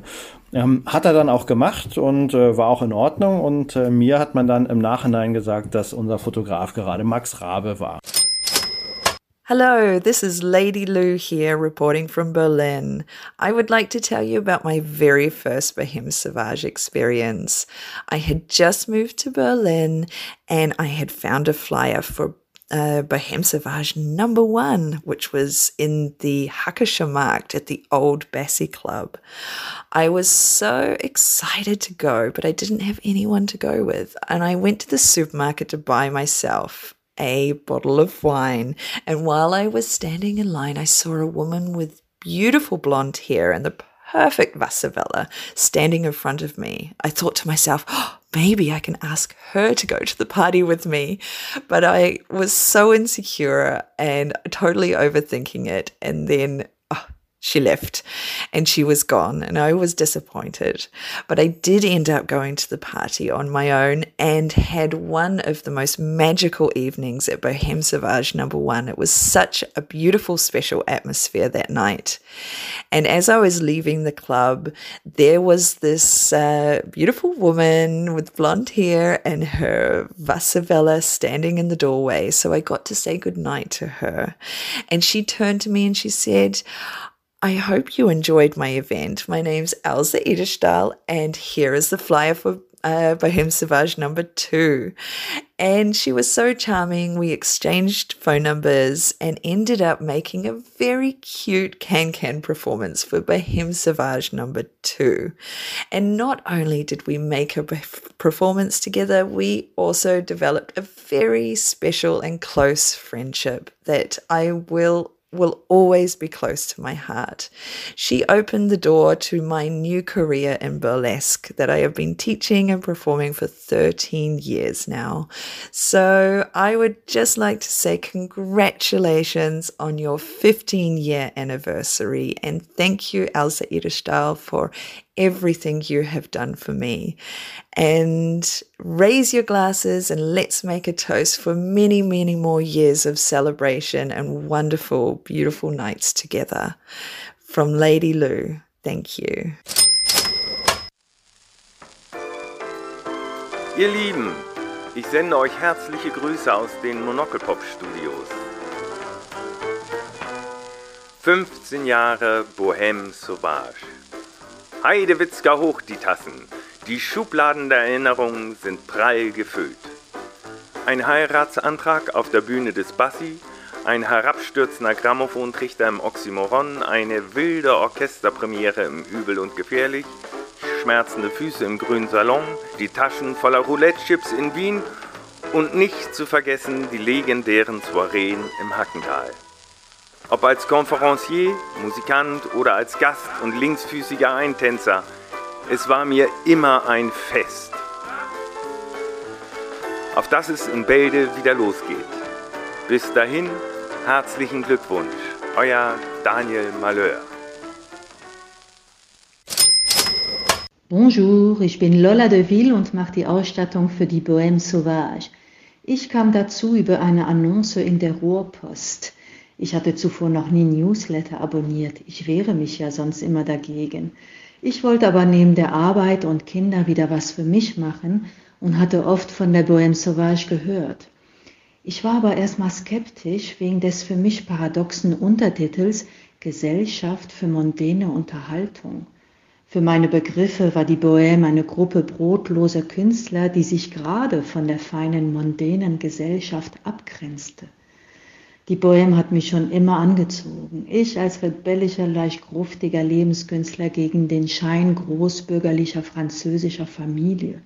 Ähm, hat er dann auch gemacht und äh, war auch in Ordnung und äh, mir hat man dann im Nachhinein gesagt, dass unser Fotograf gerade Max Rabe war. Hello, this is Lady Lou here reporting from Berlin. I would like to tell you about my very first Bohème Sauvage experience. I had just moved to Berlin and I had found a flyer for uh, Bohème Sauvage number one, which was in the Hackischer Markt at the old Bassi Club. I was so excited to go, but I didn't have anyone to go with. And I went to the supermarket to buy myself a bottle of wine. And while I was standing in line, I saw a woman with beautiful blonde hair and the perfect Vassavella standing in front of me. I thought to myself, oh, maybe I can ask her to go to the party with me. But I was so insecure and totally overthinking it. And then she left and she was gone and I was disappointed. But I did end up going to the party on my own and had one of the most magical evenings at Bohem Sauvage number one. It was such a beautiful, special atmosphere that night. And as I was leaving the club, there was this uh, beautiful woman with blonde hair and her Vassavella standing in the doorway. So I got to say goodnight to her. And she turned to me and she said, I hope you enjoyed my event. My name's Elsa Edestahl, and here is the flyer for uh, Bohem Sauvage number two. And she was so charming. We exchanged phone numbers and ended up making a very cute can can performance for Bohem Sauvage number two. And not only did we make a performance together, we also developed a very special and close friendship that I will will always be close to my heart. She opened the door to my new career in burlesque that I have been teaching and performing for 13 years now. So I would just like to say congratulations on your 15 year anniversary and thank you, Elsa Edelstahl, for everything you have done for me. And raise your glasses and let's make a toast for many, many more years of celebration and wonderful, beautiful nights together. From Lady Lou, thank you. Ihr Lieben, ich sende euch herzliche Grüße aus den Monokelpop Studios. 15 Jahre Bohème Sauvage. Heidewitzka hoch die Tassen. Die Schubladen der Erinnerungen sind prall gefüllt. Ein Heiratsantrag auf der Bühne des Bassi, ein herabstürzender Grammophontrichter im Oxymoron, eine wilde Orchesterpremiere im Übel und Gefährlich, schmerzende Füße im grünen Salon, die Taschen voller Roulette-Chips in Wien und nicht zu vergessen die legendären Soireen im Hackental. Ob als Konferencier, Musikant oder als Gast und linksfüßiger Eintänzer, es war mir immer ein Fest. Auf dass es in Bälde wieder losgeht. Bis dahin, herzlichen Glückwunsch, euer Daniel Malheur. Bonjour, ich bin Lola de Ville und mache die Ausstattung für die Bohème Sauvage. Ich kam dazu über eine Annonce in der Ruhrpost. Ich hatte zuvor noch nie Newsletter abonniert. Ich wehre mich ja sonst immer dagegen. Ich wollte aber neben der Arbeit und Kinder wieder was für mich machen und hatte oft von der Bohème Sauvage gehört. Ich war aber erstmal skeptisch wegen des für mich paradoxen Untertitels Gesellschaft für mondäne Unterhaltung. Für meine Begriffe war die Bohème eine Gruppe brotloser Künstler, die sich gerade von der feinen mondänen Gesellschaft abgrenzte. Die Bohème hat mich schon immer angezogen. Ich als rebellischer, leicht gruftiger Lebenskünstler gegen den Schein großbürgerlicher französischer Familie.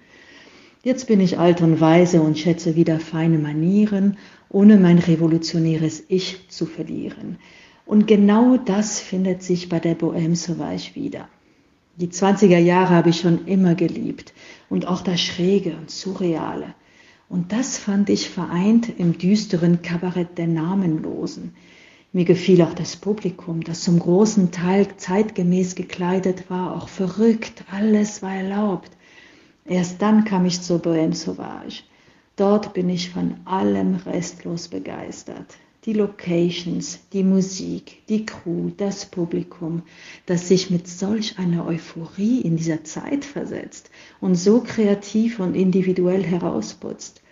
Jetzt bin ich alt und weise und schätze wieder feine Manieren, ohne mein revolutionäres Ich zu verlieren. Und genau das findet sich bei der Bohème Sauvage wieder. Die 20er Jahre habe ich schon immer geliebt und auch das Schräge und Surreale. Und das fand ich vereint im düsteren Kabarett der Namenlosen. Mir gefiel auch das Publikum, das zum großen Teil zeitgemäß gekleidet war, auch verrückt, alles war erlaubt. Erst dann kam ich zur Bohème Sauvage. Dort bin ich von allem restlos begeistert die Locations, die Musik, die Crew, das Publikum, das sich mit solch einer Euphorie in dieser Zeit versetzt und so kreativ und individuell herausputzt.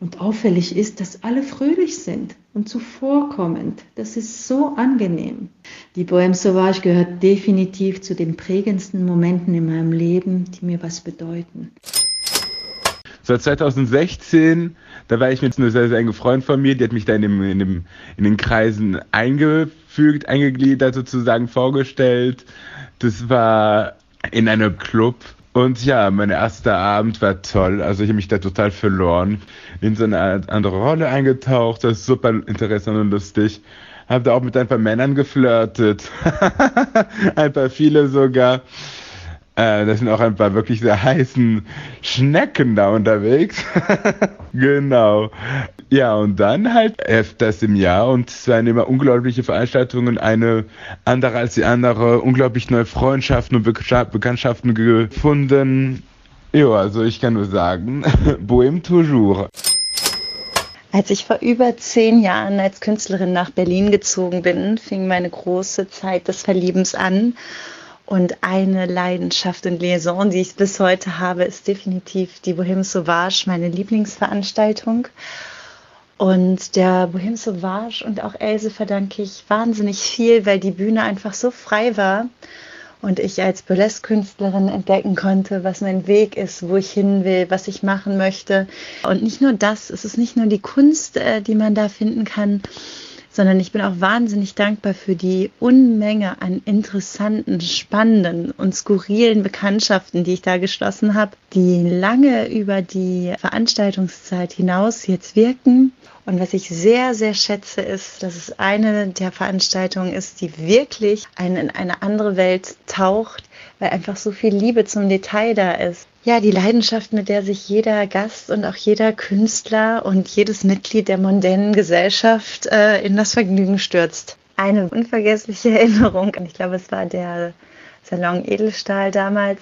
Und auffällig ist, dass alle fröhlich sind und zuvorkommend. Das ist so angenehm. Die Bohème Sauvage gehört definitiv zu den prägendsten Momenten in meinem Leben, die mir was bedeuten. Seit 2016, da war ich mit einer sehr, sehr enge Freundin von mir, die hat mich da in, dem, in, dem, in den Kreisen eingefügt, eingegliedert sozusagen vorgestellt. Das war in einem Club. Und ja, mein erster Abend war toll. Also ich habe mich da total verloren, in so eine andere Rolle eingetaucht. Das ist super interessant und lustig. Habe da auch mit ein paar Männern geflirtet. [laughs] ein paar viele sogar. Äh, das sind auch ein paar wirklich sehr heißen Schnecken da unterwegs. [laughs] genau. Ja, und dann halt öfters im Jahr und es waren immer unglaubliche Veranstaltungen, eine andere als die andere, unglaublich neue Freundschaften und Bekanntschaften gefunden. Ja, also ich kann nur sagen, [laughs] Bohème toujours. Als ich vor über zehn Jahren als Künstlerin nach Berlin gezogen bin, fing meine große Zeit des Verliebens an. Und eine Leidenschaft und Liaison, die ich bis heute habe, ist definitiv die Bohème Sauvage, meine Lieblingsveranstaltung. Und der Bohème Sauvage und auch Else verdanke ich wahnsinnig viel, weil die Bühne einfach so frei war und ich als Burlesque-Künstlerin entdecken konnte, was mein Weg ist, wo ich hin will, was ich machen möchte. Und nicht nur das, es ist nicht nur die Kunst, äh, die man da finden kann, sondern ich bin auch wahnsinnig dankbar für die Unmenge an interessanten, spannenden und skurrilen Bekanntschaften, die ich da geschlossen habe, die lange über die Veranstaltungszeit hinaus jetzt wirken. Und was ich sehr, sehr schätze, ist, dass es eine der Veranstaltungen ist, die wirklich einen in eine andere Welt taucht, weil einfach so viel Liebe zum Detail da ist. Ja, die Leidenschaft, mit der sich jeder Gast und auch jeder Künstler und jedes Mitglied der mondänen Gesellschaft äh, in das Vergnügen stürzt. Eine unvergessliche [laughs] Erinnerung, ich glaube, es war der Salon Edelstahl damals,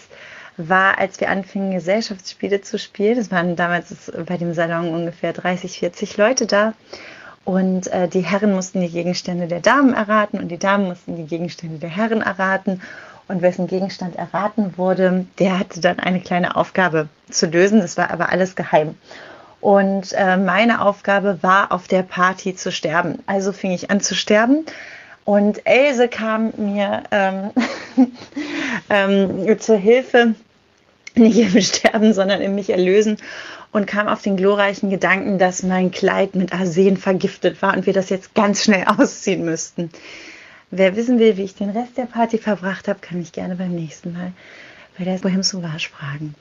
war, als wir anfingen, Gesellschaftsspiele zu spielen. Es waren damals bei dem Salon ungefähr 30, 40 Leute da. Und äh, die Herren mussten die Gegenstände der Damen erraten und die Damen mussten die Gegenstände der Herren erraten und wessen Gegenstand erraten wurde, der hatte dann eine kleine Aufgabe zu lösen. Das war aber alles geheim. Und äh, meine Aufgabe war, auf der Party zu sterben. Also fing ich an zu sterben. Und Else kam mir ähm, [laughs] ähm, zur Hilfe, nicht im Sterben, sondern im mich erlösen und kam auf den glorreichen Gedanken, dass mein Kleid mit Arsen vergiftet war und wir das jetzt ganz schnell [laughs] ausziehen müssten. Wer wissen will, wie ich den Rest der Party verbracht habe, kann mich gerne beim nächsten Mal bei der Bohem Sauvage fragen.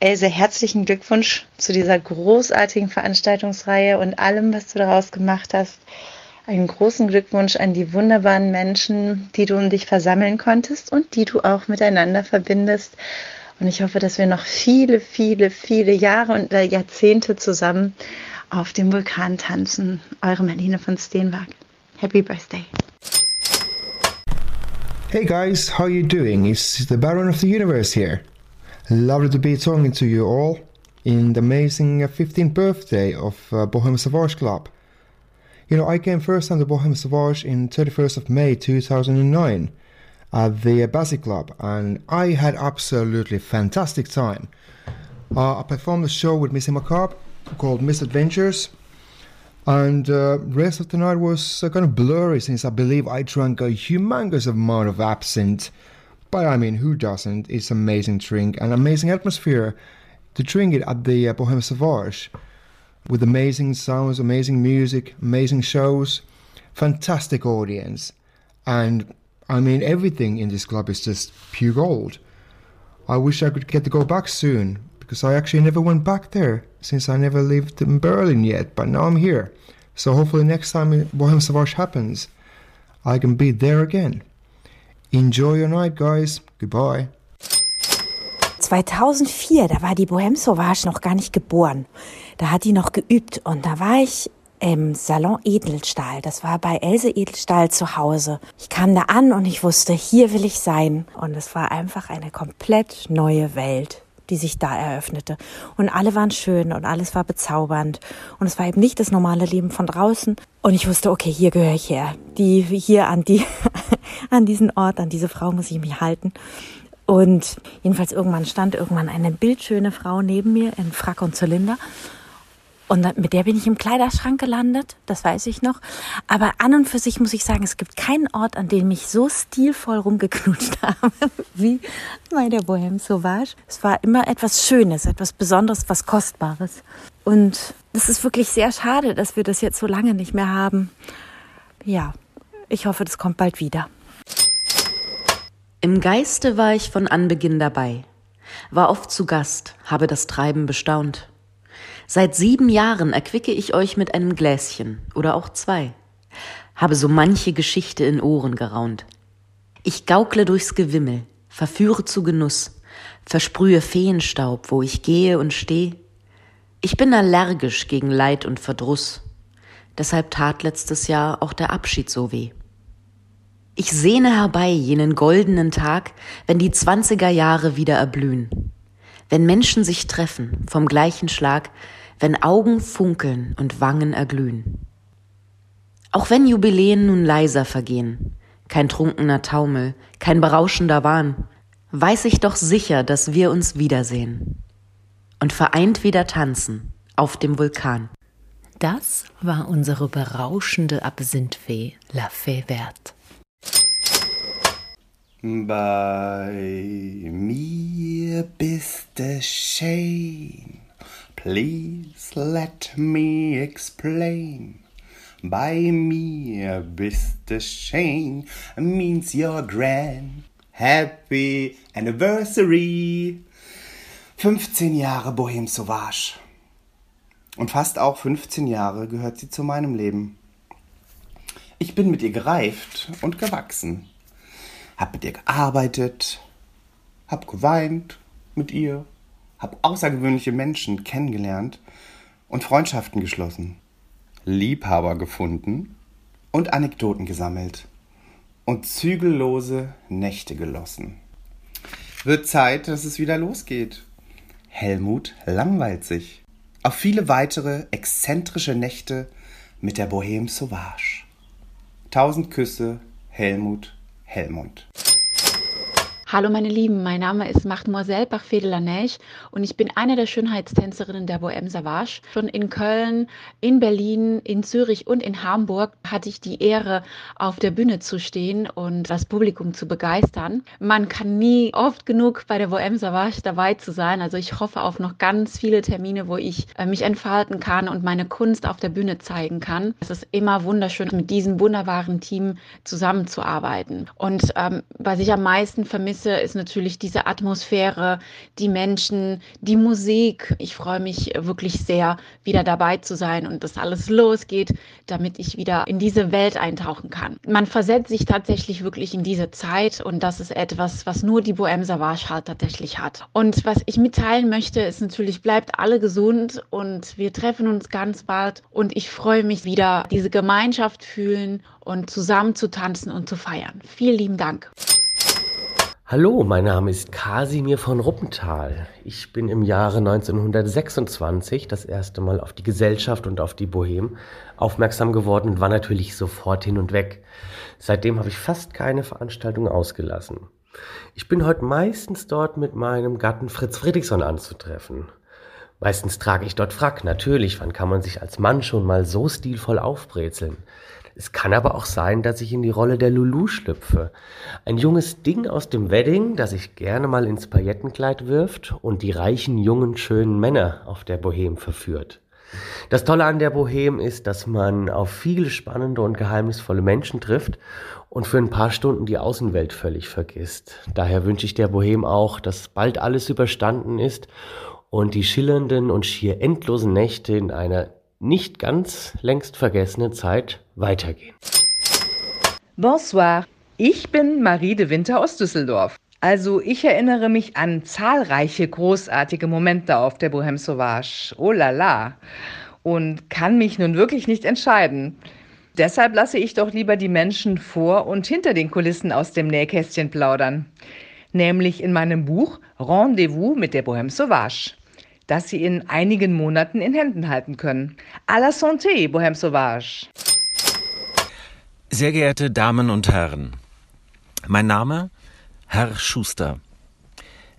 Else, herzlichen Glückwunsch zu dieser großartigen Veranstaltungsreihe und allem, was du daraus gemacht hast. Einen großen Glückwunsch an die wunderbaren Menschen, die du um dich versammeln konntest und die du auch miteinander verbindest. Und ich hoffe, dass wir noch viele, viele, viele Jahre und Jahrzehnte zusammen auf dem Vulkan tanzen. Eure Marlene von Steenwag. Happy Birthday. Hey guys, how are you doing? It's the Baron of the Universe here. Lovely to be talking to you all in the amazing 15th birthday of uh, Bohem Savage Club. You know, I came first on the Bohem Savage in 31st of May 2009 at the Basic Club, and I had absolutely fantastic time. Uh, I performed a show with Missy Macabre called Misadventures, and uh, rest of the night was uh, kind of blurry since I believe I drank a humongous amount of absinthe. But I mean, who doesn't? It's an amazing drink and amazing atmosphere to drink it at the uh, Bohème Sauvage with amazing sounds, amazing music, amazing shows, fantastic audience, and I mean everything in this club is just pure gold. I wish I could get to go back soon because I actually never went back there since I never lived in Berlin yet, but now I'm here. So hopefully next time Bohem Savage happens, I can be there again. Enjoy your night, guys. Goodbye. 2004, da war die Bohem Sauvage noch gar nicht geboren. Da hat die noch geübt und da war ich im Salon Edelstahl. Das war bei Else Edelstahl zu Hause. Ich kam da an und ich wusste, hier will ich sein. Und es war einfach eine komplett neue Welt die sich da eröffnete. Und alle waren schön und alles war bezaubernd. Und es war eben nicht das normale Leben von draußen. Und ich wusste, okay, hier gehöre ich her. Die, hier an die, [laughs] an diesen Ort, an diese Frau muss ich mich halten. Und jedenfalls irgendwann stand irgendwann eine bildschöne Frau neben mir in Frack und Zylinder. Und mit der bin ich im Kleiderschrank gelandet, das weiß ich noch. Aber an und für sich muss ich sagen, es gibt keinen Ort, an dem ich so stilvoll rumgeknutscht [laughs] habe wie bei der Bohème Sauvage. Es war immer etwas Schönes, etwas Besonderes, was Kostbares. Und es ist wirklich sehr schade, dass wir das jetzt so lange nicht mehr haben. Ja, ich hoffe, das kommt bald wieder. Im Geiste war ich von Anbeginn dabei, war oft zu Gast, habe das Treiben bestaunt. Seit sieben Jahren erquicke ich euch mit einem Gläschen oder auch zwei, habe so manche Geschichte in Ohren geraunt. Ich gaukle durchs Gewimmel, verführe zu Genuss, versprühe Feenstaub, wo ich gehe und steh. Ich bin allergisch gegen Leid und Verdruss, deshalb tat letztes Jahr auch der Abschied so weh. Ich sehne herbei jenen goldenen Tag, wenn die zwanziger Jahre wieder erblühen, wenn Menschen sich treffen vom gleichen Schlag, wenn Augen funkeln und Wangen erglühen. Auch wenn Jubiläen nun leiser vergehen, kein trunkener Taumel, kein berauschender Wahn, weiß ich doch sicher, dass wir uns wiedersehen und vereint wieder tanzen auf dem Vulkan. Das war unsere berauschende Absinthfee La Fée Verte. Bei mir bist es schön Please let me explain. Bei mir bist du schön, means you're grand. Happy Anniversary. 15 Jahre Bohem Sauvage. Und fast auch 15 Jahre gehört sie zu meinem Leben. Ich bin mit ihr gereift und gewachsen. Hab mit ihr gearbeitet, hab geweint mit ihr, hab außergewöhnliche Menschen kennengelernt und Freundschaften geschlossen, Liebhaber gefunden und Anekdoten gesammelt und zügellose Nächte gelossen. Wird Zeit, dass es wieder losgeht. Helmut langweilt sich. Auf viele weitere exzentrische Nächte mit der Bohème Sauvage. Tausend Küsse, Helmut, Helmut. Hallo meine Lieben, mein Name ist Mademoiselle Neige und ich bin eine der Schönheitstänzerinnen der Bohème Savage. Schon in Köln, in Berlin, in Zürich und in Hamburg hatte ich die Ehre, auf der Bühne zu stehen und das Publikum zu begeistern. Man kann nie oft genug bei der Bohème Savage dabei zu sein. Also ich hoffe auf noch ganz viele Termine, wo ich äh, mich entfalten kann und meine Kunst auf der Bühne zeigen kann. Es ist immer wunderschön, mit diesem wunderbaren Team zusammenzuarbeiten. Und ähm, was ich am meisten vermisse, vermisse, ist natürlich diese Atmosphäre, die Menschen, die Musik. Ich freue mich wirklich sehr, wieder dabei zu sein und dass alles losgeht, damit ich wieder in diese Welt eintauchen kann. Man versetzt sich tatsächlich wirklich in diese Zeit und das ist etwas, was nur die Bohème Savage halt tatsächlich hat. Und was ich mitteilen möchte, ist natürlich, bleibt alle gesund und wir treffen uns ganz bald und ich freue mich wieder, diese Gemeinschaft fühlen und zusammen zu tanzen und zu feiern. Vielen lieben Dank. Hallo, mein Name ist Kasimir von Ruppenthal. Ich bin im Jahre 1926 das erste Mal auf die Gesellschaft und auf die Bohème aufmerksam geworden und war natürlich sofort hin und weg. Seitdem habe ich fast keine Veranstaltung ausgelassen. Ich bin heute meistens dort mit meinem Gatten Fritz Friedrichsson anzutreffen. Meistens trage ich dort Frack, natürlich, wann kann man sich als Mann schon mal so stilvoll aufbrezeln? Es kann aber auch sein, dass ich in die Rolle der Lulu schlüpfe. Ein junges Ding aus dem Wedding, das sich gerne mal ins Paillettenkleid wirft und die reichen, jungen, schönen Männer auf der Bohème verführt. Das Tolle an der Bohème ist, dass man auf viele spannende und geheimnisvolle Menschen trifft und für ein paar Stunden die Außenwelt völlig vergisst. Daher wünsche ich der Bohème auch, dass bald alles überstanden ist und die schillernden und schier endlosen Nächte in einer nicht ganz längst vergessene Zeit weitergehen. Bonsoir, ich bin Marie de Winter aus Düsseldorf. Also ich erinnere mich an zahlreiche großartige Momente auf der Bohème Sauvage. Oh la la. Und kann mich nun wirklich nicht entscheiden. Deshalb lasse ich doch lieber die Menschen vor und hinter den Kulissen aus dem Nähkästchen plaudern. Nämlich in meinem Buch Rendezvous mit der Bohème Sauvage das Sie in einigen Monaten in Händen halten können. À la santé, Bohème Sauvage. Sehr geehrte Damen und Herren, mein Name Herr Schuster.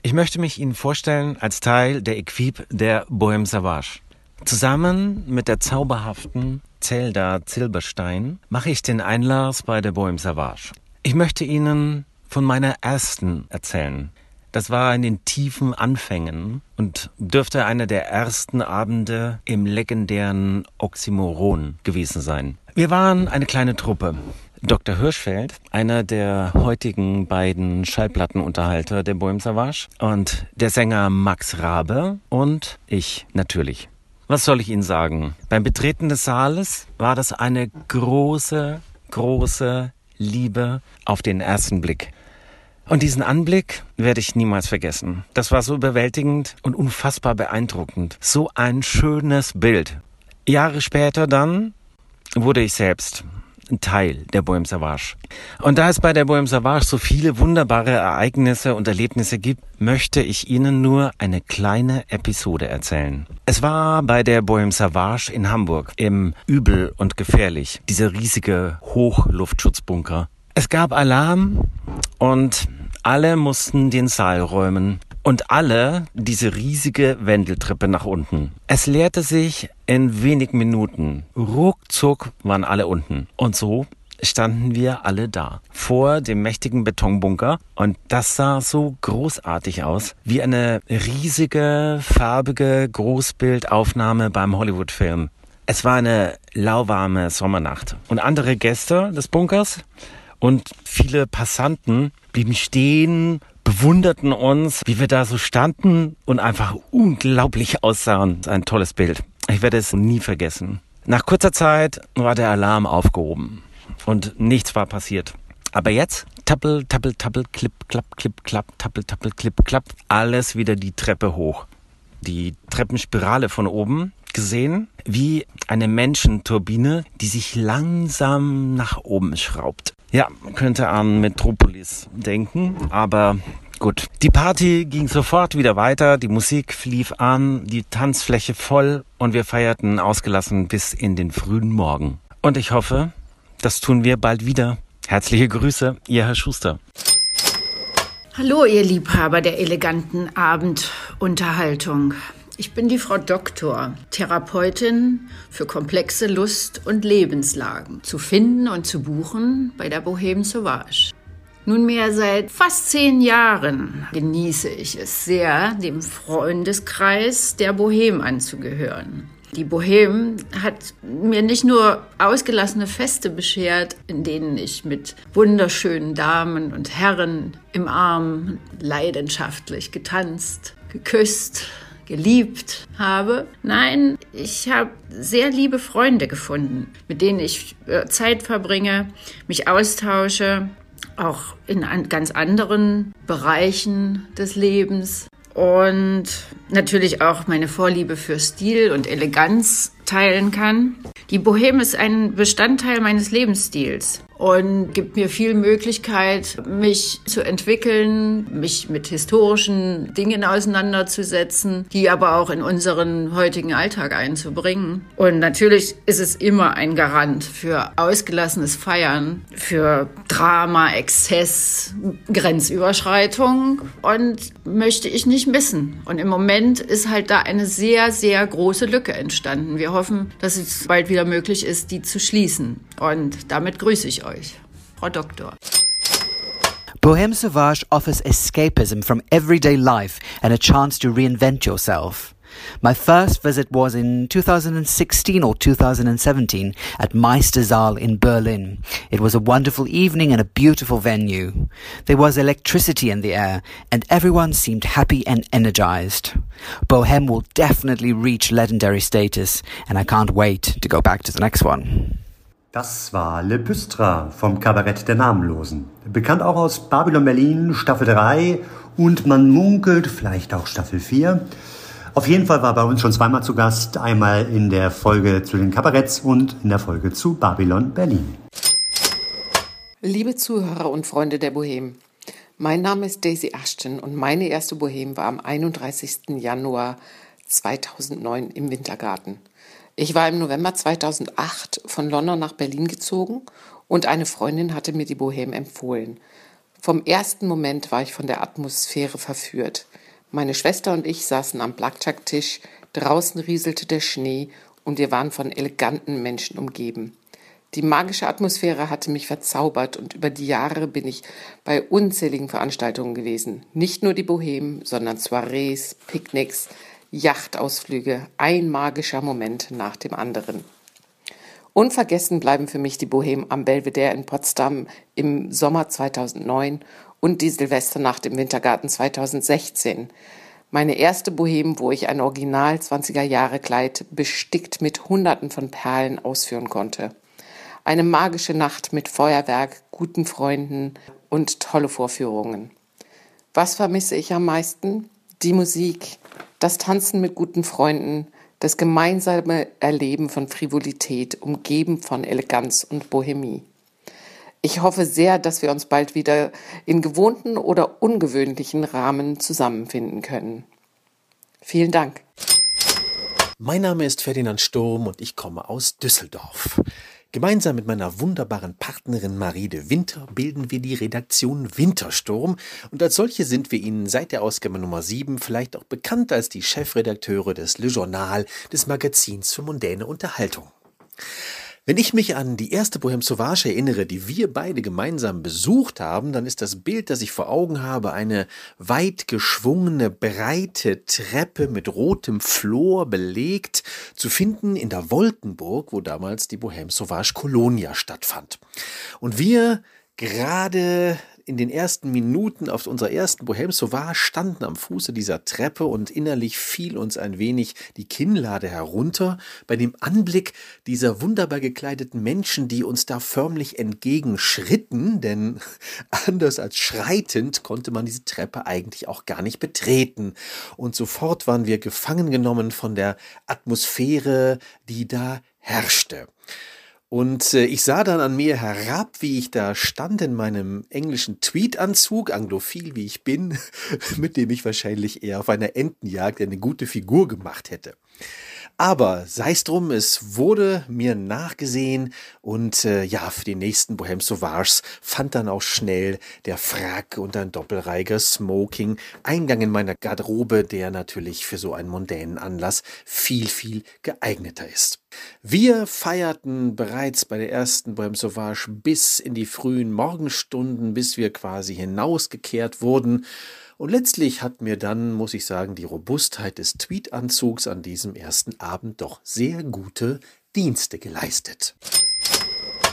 Ich möchte mich Ihnen vorstellen als Teil der Equipe der Bohème Sauvage. Zusammen mit der zauberhaften Zelda Zilberstein mache ich den Einlass bei der Bohème Sauvage. Ich möchte Ihnen von meiner ersten erzählen, das war in den tiefen Anfängen und dürfte einer der ersten Abende im legendären Oxymoron gewesen sein. Wir waren eine kleine Truppe. Dr. Hirschfeld, einer der heutigen beiden Schallplattenunterhalter der Bohème Savage und der Sänger Max Rabe und ich natürlich. Was soll ich Ihnen sagen? Beim Betreten des Saales war das eine große, große Liebe auf den ersten Blick. Und diesen Anblick werde ich niemals vergessen. Das war so überwältigend und unfassbar beeindruckend. So ein schönes Bild. Jahre später dann wurde ich selbst ein Teil der Bohème Savage. Und da es bei der Bohème Savage so viele wunderbare Ereignisse und Erlebnisse gibt, möchte ich Ihnen nur eine kleine Episode erzählen. Es war bei der Bohème Savage in Hamburg im Übel und Gefährlich, dieser riesige Hochluftschutzbunker. Es gab Alarm und alle mussten den Saal räumen und alle diese riesige Wendeltreppe nach unten. Es leerte sich in wenigen Minuten. Ruckzuck waren alle unten. Und so standen wir alle da vor dem mächtigen Betonbunker und das sah so großartig aus wie eine riesige farbige Großbildaufnahme beim Hollywood-Film. Es war eine lauwarme Sommernacht und andere Gäste des Bunkers und viele Passanten blieben stehen, bewunderten uns, wie wir da so standen und einfach unglaublich aussahen. Ein tolles Bild. Ich werde es nie vergessen. Nach kurzer Zeit war der Alarm aufgehoben und nichts war passiert. Aber jetzt tappel, tappel, tappel, klipp, klapp, klipp, klapp, tappel, tappel, klipp, klapp, alles wieder die Treppe hoch. Die Treppenspirale von oben gesehen wie eine Menschenturbine, die sich langsam nach oben schraubt. Ja, könnte an Metropolis denken, aber gut. Die Party ging sofort wieder weiter, die Musik lief an, die Tanzfläche voll und wir feierten ausgelassen bis in den frühen Morgen. Und ich hoffe, das tun wir bald wieder. Herzliche Grüße, Ihr Herr Schuster. Hallo, ihr Liebhaber der eleganten Abendunterhaltung. Ich bin die Frau Doktor, Therapeutin für komplexe Lust- und Lebenslagen, zu finden und zu buchen bei der Bohème Sauvage. Nunmehr seit fast zehn Jahren genieße ich es sehr, dem Freundeskreis der Bohème anzugehören. Die Bohème hat mir nicht nur ausgelassene Feste beschert, in denen ich mit wunderschönen Damen und Herren im Arm leidenschaftlich getanzt, geküsst, geliebt habe. Nein, ich habe sehr liebe Freunde gefunden, mit denen ich äh, Zeit verbringe, mich austausche, auch in ganz anderen Bereichen des Lebens und natürlich auch meine Vorliebe für Stil und Eleganz teilen kann. Die Bohème ist ein Bestandteil meines Lebensstils und gibt mir viel Möglichkeit, mich zu entwickeln, mich mit historischen Dingen auseinanderzusetzen, die aber auch in unseren heutigen Alltag einzubringen. Und natürlich ist es immer ein Garant für ausgelassenes Feiern, für Drama, Exzess, Grenzüberschreitung und möchte ich nicht missen. Und im Moment ist halt da eine sehr, sehr große Lücke entstanden. Wir hoffen, dass es bald wieder möglich ist, die zu schließen. Und damit grüße ich euch. Frau Doktor. Bohème Sauvage offers escapism from everyday life and a chance to reinvent yourself. My first visit was in 2016 or 2017 at Meistersaal in Berlin. It was a wonderful evening and a beautiful venue. There was electricity in the air and everyone seemed happy and energized. Bohème will definitely reach legendary status and I can't wait to go back to the next one. Das war Le Pystra vom Kabarett der Namenlosen. Bekannt auch aus Babylon Berlin Staffel 3 und man munkelt vielleicht auch Staffel 4. Auf jeden Fall war bei uns schon zweimal zu Gast, einmal in der Folge zu den Kabaretts und in der Folge zu Babylon Berlin. Liebe Zuhörer und Freunde der Bohem, mein Name ist Daisy Ashton und meine erste Bohem war am 31. Januar 2009 im Wintergarten. Ich war im November 2008 von London nach Berlin gezogen und eine Freundin hatte mir die Bohème empfohlen. Vom ersten Moment war ich von der Atmosphäre verführt. Meine Schwester und ich saßen am Blackjack-Tisch, draußen rieselte der Schnee und wir waren von eleganten Menschen umgeben. Die magische Atmosphäre hatte mich verzaubert und über die Jahre bin ich bei unzähligen Veranstaltungen gewesen. Nicht nur die Bohème, sondern Soirees, Picknicks, Yachtausflüge, ein magischer Moment nach dem anderen. Unvergessen bleiben für mich die Bohème am Belvedere in Potsdam im Sommer 2009 und die Silvesternacht im Wintergarten 2016. Meine erste Bohème, wo ich ein Original 20er Jahre Kleid bestickt mit Hunderten von Perlen ausführen konnte. Eine magische Nacht mit Feuerwerk, guten Freunden und tolle Vorführungen. Was vermisse ich am meisten? Die Musik, das Tanzen mit guten Freunden, das gemeinsame Erleben von Frivolität, umgeben von Eleganz und Bohemie. Ich hoffe sehr, dass wir uns bald wieder in gewohnten oder ungewöhnlichen Rahmen zusammenfinden können. Vielen Dank. Mein Name ist Ferdinand Sturm und ich komme aus Düsseldorf. Gemeinsam mit meiner wunderbaren Partnerin Marie de Winter bilden wir die Redaktion Wintersturm und als solche sind wir Ihnen seit der Ausgabe Nummer 7 vielleicht auch bekannt als die Chefredakteure des Le Journal des Magazins für mondäne Unterhaltung. Wenn ich mich an die erste Bohem Sauvage erinnere, die wir beide gemeinsam besucht haben, dann ist das Bild, das ich vor Augen habe, eine weit geschwungene, breite Treppe mit rotem Flor belegt, zu finden in der Wolkenburg, wo damals die Bohem Sauvage Colonia stattfand. Und wir gerade in den ersten Minuten auf unserer ersten Bohème Sauvage standen am Fuße dieser Treppe und innerlich fiel uns ein wenig die Kinnlade herunter bei dem Anblick dieser wunderbar gekleideten Menschen, die uns da förmlich entgegenschritten, denn [laughs] anders als schreitend konnte man diese Treppe eigentlich auch gar nicht betreten. Und sofort waren wir gefangen genommen von der Atmosphäre, die da herrschte. Und äh, ich sah dann an mir herab, wie ich da stand in meinem englischen Tweetanzug, anglophil wie ich bin, [laughs] mit dem ich wahrscheinlich eher auf einer Entenjagd eine gute Figur gemacht hätte. Aber sei es drum, es wurde mir nachgesehen und äh, ja, für die nächsten Bohem Sauvages fand dann auch schnell der Frack und ein doppelreiger Smoking Eingang in meiner Garderobe, der natürlich für so einen mondänen Anlass viel, viel geeigneter ist. Wir feierten bereits bei der ersten Bohem Sauvage bis in die frühen Morgenstunden, bis wir quasi hinausgekehrt wurden und letztlich hat mir dann, muss ich sagen, die Robustheit des Tweetanzugs an diesem ersten Abend doch sehr gute Dienste geleistet.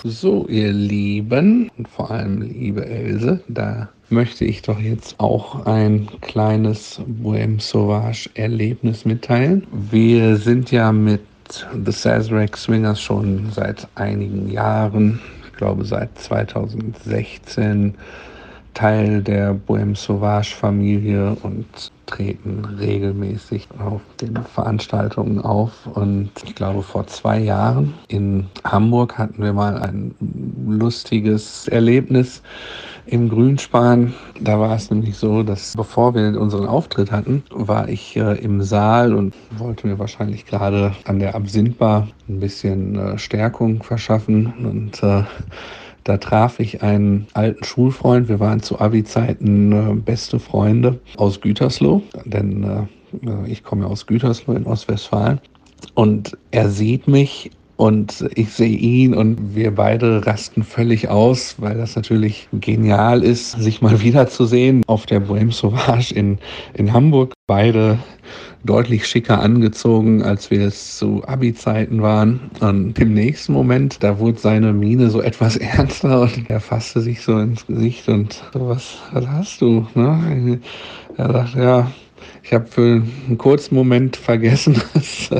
So, ihr Lieben und vor allem liebe Else, da möchte ich doch jetzt auch ein kleines Bohème Sauvage Erlebnis mitteilen. Wir sind ja mit The Sazerac Swingers schon seit einigen Jahren, ich glaube seit 2016 Teil der Bohème Sauvage Familie und treten regelmäßig auf den Veranstaltungen auf. Und ich glaube, vor zwei Jahren in Hamburg hatten wir mal ein lustiges Erlebnis im Grünspan. Da war es nämlich so, dass bevor wir unseren Auftritt hatten, war ich äh, im Saal und wollte mir wahrscheinlich gerade an der Absinthbar ein bisschen äh, Stärkung verschaffen und äh, da traf ich einen alten Schulfreund. Wir waren zu Abi-Zeiten äh, beste Freunde aus Gütersloh, denn äh, ich komme aus Gütersloh in Ostwestfalen. Und er sieht mich und ich sehe ihn und wir beide rasten völlig aus, weil das natürlich genial ist, sich mal wiederzusehen auf der Bohème Sauvage in, in Hamburg. Beide deutlich schicker angezogen, als wir es zu Abi-Zeiten waren. Und im nächsten Moment, da wurde seine Miene so etwas [laughs] ernster und er fasste sich so ins Gesicht und so, was, was hast du? Ne? Er sagte, ja, ich habe für einen kurzen Moment vergessen, [laughs] dass,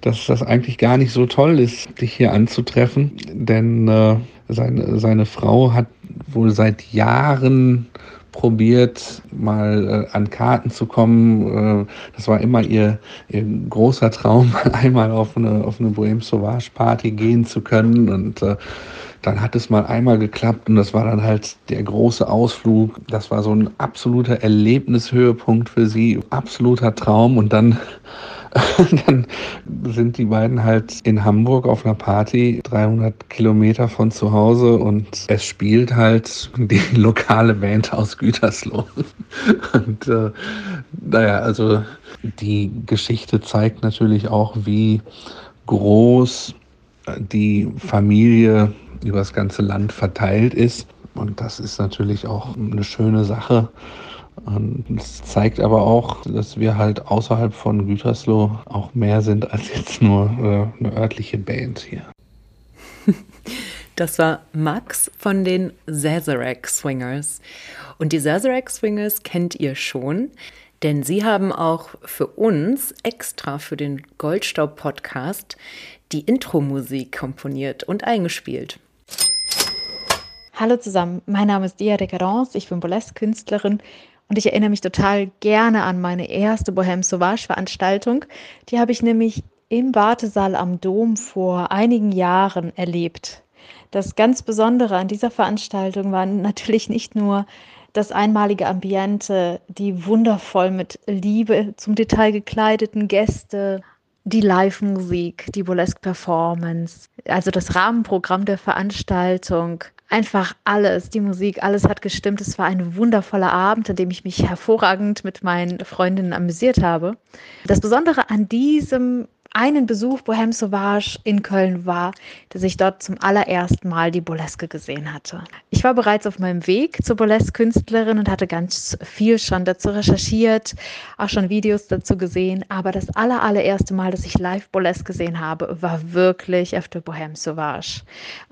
dass, das eigentlich gar nicht so toll ist, dich hier anzutreffen. Denn äh, seine, seine Frau hat wohl seit Jahren probiert, mal äh, an Karten zu kommen. Äh, das war immer ihr, ihr großer Traum, [laughs] einmal auf eine, auf eine Bohème Sauvage Party gehen zu können. Und äh, dann hat es mal einmal geklappt und das war dann halt der große Ausflug. Das war so ein absoluter Erlebnishöhepunkt für sie, absoluter Traum. Und dann [laughs] dann sind die beiden halt in Hamburg auf einer Party, 300 Kilometer von zu Hause und es spielt halt die [laughs] lokale Band aus Gütersloh. [laughs] Und äh, naja, also die Geschichte zeigt natürlich auch, wie groß die Familie über das ganze Land verteilt ist. Und das ist natürlich auch eine schöne Sache. Und es zeigt aber auch, dass wir halt außerhalb von Gütersloh auch mehr sind als jetzt nur äh, eine örtliche Band hier. [laughs] Das war Max von den Sazerac Swingers. Und die Sazerac Swingers kennt ihr schon, denn sie haben auch für uns extra für den Goldstaub-Podcast die Intro-Musik komponiert und eingespielt. Hallo zusammen, mein Name ist Dia de Garance, ich bin Burlesque-Künstlerin und ich erinnere mich total gerne an meine erste Bohème Sauvage Veranstaltung. Die habe ich nämlich im Wartesaal am Dom vor einigen Jahren erlebt. Das ganz Besondere an dieser Veranstaltung war natürlich nicht nur das einmalige Ambiente, die wundervoll mit Liebe zum Detail gekleideten Gäste, die Live-Musik, die Burlesque-Performance, also das Rahmenprogramm der Veranstaltung, einfach alles, die Musik, alles hat gestimmt. Es war ein wundervoller Abend, an dem ich mich hervorragend mit meinen Freundinnen amüsiert habe. Das Besondere an diesem einen Besuch Bohème Sauvage in Köln war, dass ich dort zum allerersten Mal die Burleske gesehen hatte. Ich war bereits auf meinem Weg zur Burlesque-Künstlerin und hatte ganz viel schon dazu recherchiert, auch schon Videos dazu gesehen, aber das aller, allererste Mal, dass ich live Burlesque gesehen habe, war wirklich auf der Bohème Sauvage.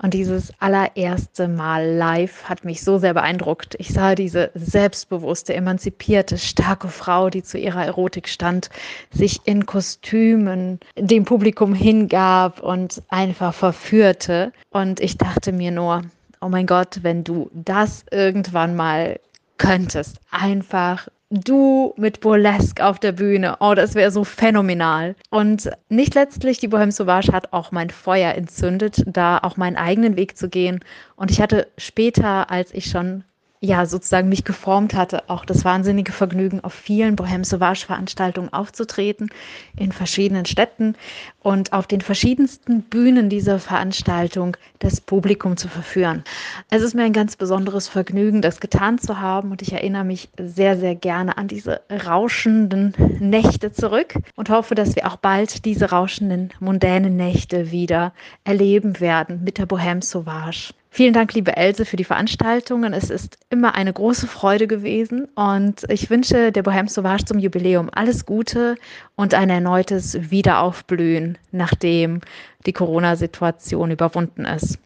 Und dieses allererste Mal live hat mich so sehr beeindruckt. Ich sah diese selbstbewusste, emanzipierte, starke Frau, die zu ihrer Erotik stand, sich in Kostümen dem Publikum hingab und einfach verführte. Und ich dachte mir nur, oh mein Gott, wenn du das irgendwann mal könntest, einfach du mit Burlesque auf der Bühne. Oh, das wäre so phänomenal. Und nicht letztlich, die Bohème Sauvage hat auch mein Feuer entzündet, da auch meinen eigenen Weg zu gehen. Und ich hatte später, als ich schon ja, sozusagen mich geformt hatte, auch das wahnsinnige Vergnügen, auf vielen Bohème Sauvage Veranstaltungen aufzutreten, in verschiedenen Städten und auf den verschiedensten Bühnen dieser Veranstaltung das Publikum zu verführen. Es ist mir ein ganz besonderes Vergnügen, das getan zu haben und ich erinnere mich sehr, sehr gerne an diese rauschenden Nächte zurück und hoffe, dass wir auch bald diese rauschenden, mondänen Nächte wieder erleben werden mit der Bohème Sauvage. Vielen Dank, liebe Else, für die Veranstaltungen. Es ist immer eine große Freude gewesen und ich wünsche der Bohème Sauvage zum Jubiläum alles Gute und ein erneutes Wiederaufblühen, nachdem die Corona-Situation überwunden ist.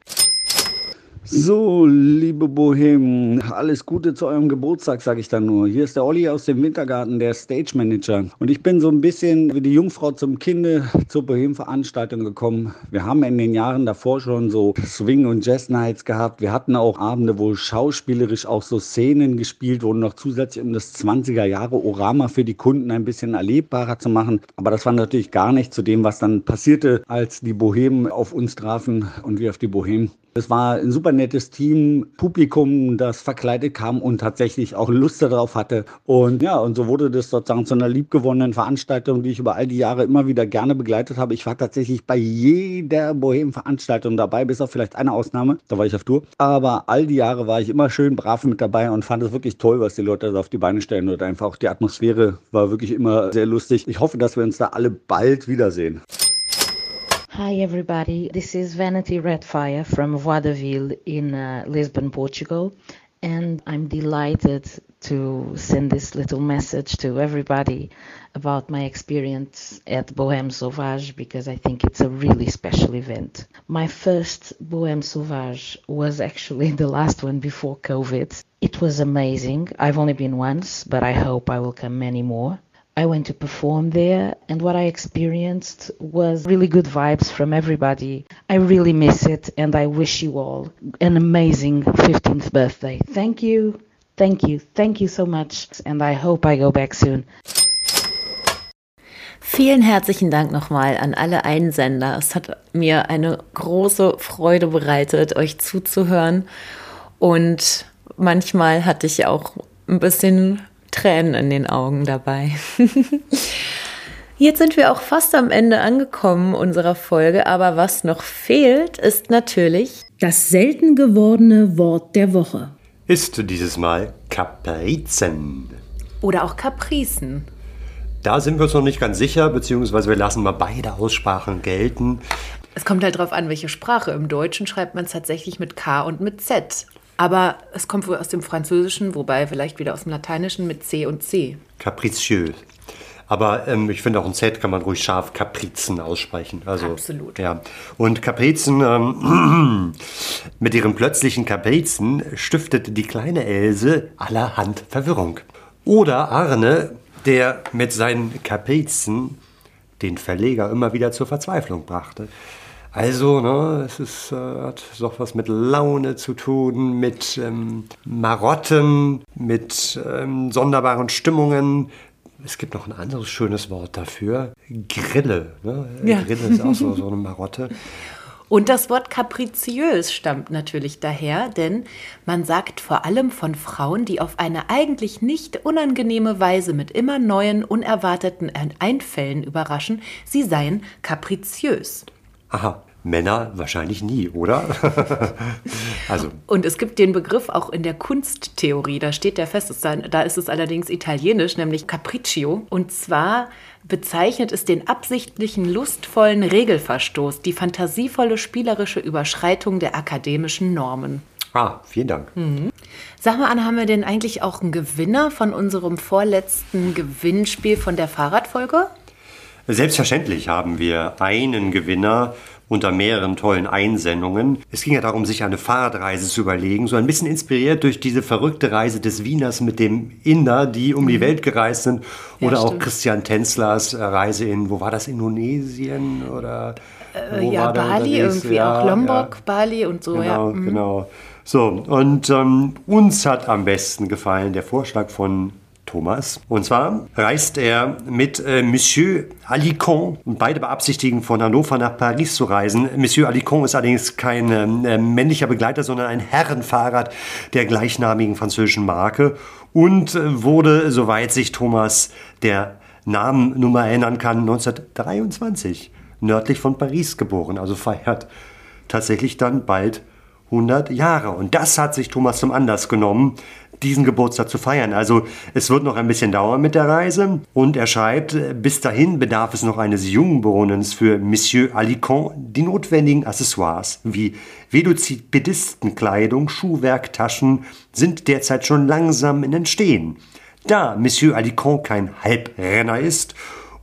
So, liebe Bohemen, alles Gute zu eurem Geburtstag, sage ich dann nur. Hier ist der Olli aus dem Wintergarten, der Stage Manager. Und ich bin so ein bisschen wie die Jungfrau zum Kinde zur Bohem-Veranstaltung gekommen. Wir haben in den Jahren davor schon so Swing- und Jazz-Nights gehabt. Wir hatten auch Abende, wo schauspielerisch auch so Szenen gespielt wurden, noch zusätzlich um das 20er-Jahre-Orama für die Kunden ein bisschen erlebbarer zu machen. Aber das war natürlich gar nicht zu dem, was dann passierte, als die Bohemen auf uns trafen und wir auf die Bohemen. Es war ein super nettes Team, Publikum, das verkleidet kam und tatsächlich auch Lust darauf hatte. Und ja, und so wurde das sozusagen zu einer liebgewonnenen Veranstaltung, die ich über all die Jahre immer wieder gerne begleitet habe. Ich war tatsächlich bei jeder Bohem-Veranstaltung dabei, bis auf vielleicht eine Ausnahme. Da war ich auf Tour. Aber all die Jahre war ich immer schön brav mit dabei und fand es wirklich toll, was die Leute da auf die Beine stellen. Und einfach auch die Atmosphäre war wirklich immer sehr lustig. Ich hoffe, dass wir uns da alle bald wiedersehen. Hi, everybody. This is Vanity Redfire from Vaudeville in uh, Lisbon, Portugal. And I'm delighted to send this little message to everybody about my experience at Bohème Sauvage because I think it's a really special event. My first Bohème Sauvage was actually [laughs] the last one before COVID. It was amazing. I've only been once, but I hope I will come many more. I went to perform there, and what I experienced was really good vibes from everybody. I really miss it, and I wish you all an amazing 15th birthday. Thank you, thank you, thank you so much, and I hope I go back soon. Vielen herzlichen Dank nochmal an alle Einsender. Es hat mir eine große Freude bereitet, euch zuzuhören. Und manchmal hatte ich auch ein bisschen Tränen in den Augen dabei. [laughs] Jetzt sind wir auch fast am Ende angekommen unserer Folge, aber was noch fehlt, ist natürlich das selten gewordene Wort der Woche. Ist dieses Mal Kaprizen. Oder auch Kapricen. Da sind wir uns noch nicht ganz sicher, beziehungsweise wir lassen mal beide Aussprachen gelten. Es kommt halt darauf an, welche Sprache. Im Deutschen schreibt man es tatsächlich mit K und mit Z. Aber es kommt wohl aus dem Französischen, wobei vielleicht wieder aus dem Lateinischen mit C und C. Capricieux. Aber ähm, ich finde auch ein Z kann man ruhig scharf Kaprizen aussprechen. Also, Absolut. Ja. Und Kaprizen, ähm, [clears throat] mit ihren plötzlichen Kaprizen stiftet die kleine Else allerhand Verwirrung. Oder Arne, der mit seinen Kaprizen den Verleger immer wieder zur Verzweiflung brachte. Also, ne, es ist, äh, hat doch was mit Laune zu tun, mit ähm, Marotten, mit ähm, sonderbaren Stimmungen. Es gibt noch ein anderes schönes Wort dafür. Grille. Ne? Ja. Grille ist auch so, so eine Marotte. Und das Wort kapriziös stammt natürlich daher, denn man sagt vor allem von Frauen, die auf eine eigentlich nicht unangenehme Weise mit immer neuen, unerwarteten Einfällen überraschen, sie seien kapriziös. Aha, Männer wahrscheinlich nie, oder? [laughs] also. Und es gibt den Begriff auch in der Kunsttheorie, da steht der fest, da ist es allerdings italienisch, nämlich Capriccio. Und zwar bezeichnet es den absichtlichen, lustvollen Regelverstoß, die fantasievolle spielerische Überschreitung der akademischen Normen. Ah, vielen Dank. Mhm. Sag mal, Anna, haben wir denn eigentlich auch einen Gewinner von unserem vorletzten Gewinnspiel von der Fahrradfolge? Selbstverständlich haben wir einen Gewinner unter mehreren tollen Einsendungen. Es ging ja darum, sich eine Fahrradreise zu überlegen, so ein bisschen inspiriert durch diese verrückte Reise des Wieners mit dem Inder, die um die mhm. Welt gereist sind. Oder ja, auch Christian Tänzlers Reise in, wo war das, Indonesien oder? Äh, ja, Bali irgendwie, ja, auch Lombok, ja. Bali und so, genau, ja. Mhm. Genau, So, und ähm, uns hat am besten gefallen der Vorschlag von Thomas. Und zwar reist er mit äh, Monsieur Alicon und beide beabsichtigen von Hannover nach Paris zu reisen. Monsieur Alicon ist allerdings kein äh, männlicher Begleiter, sondern ein Herrenfahrrad der gleichnamigen französischen Marke und äh, wurde, soweit sich Thomas der Namennummer erinnern kann, 1923 nördlich von Paris geboren. Also feiert tatsächlich dann bald 100 Jahre. Und das hat sich Thomas zum Anlass genommen, diesen Geburtstag zu feiern. Also es wird noch ein bisschen dauern mit der Reise und er schreibt, bis dahin bedarf es noch eines Jungbrunnens für Monsieur Alicon die notwendigen Accessoires wie Velocipedistenkleidung, Schuhwerk, Taschen sind derzeit schon langsam in Entstehen. Da Monsieur Alicon kein Halbrenner ist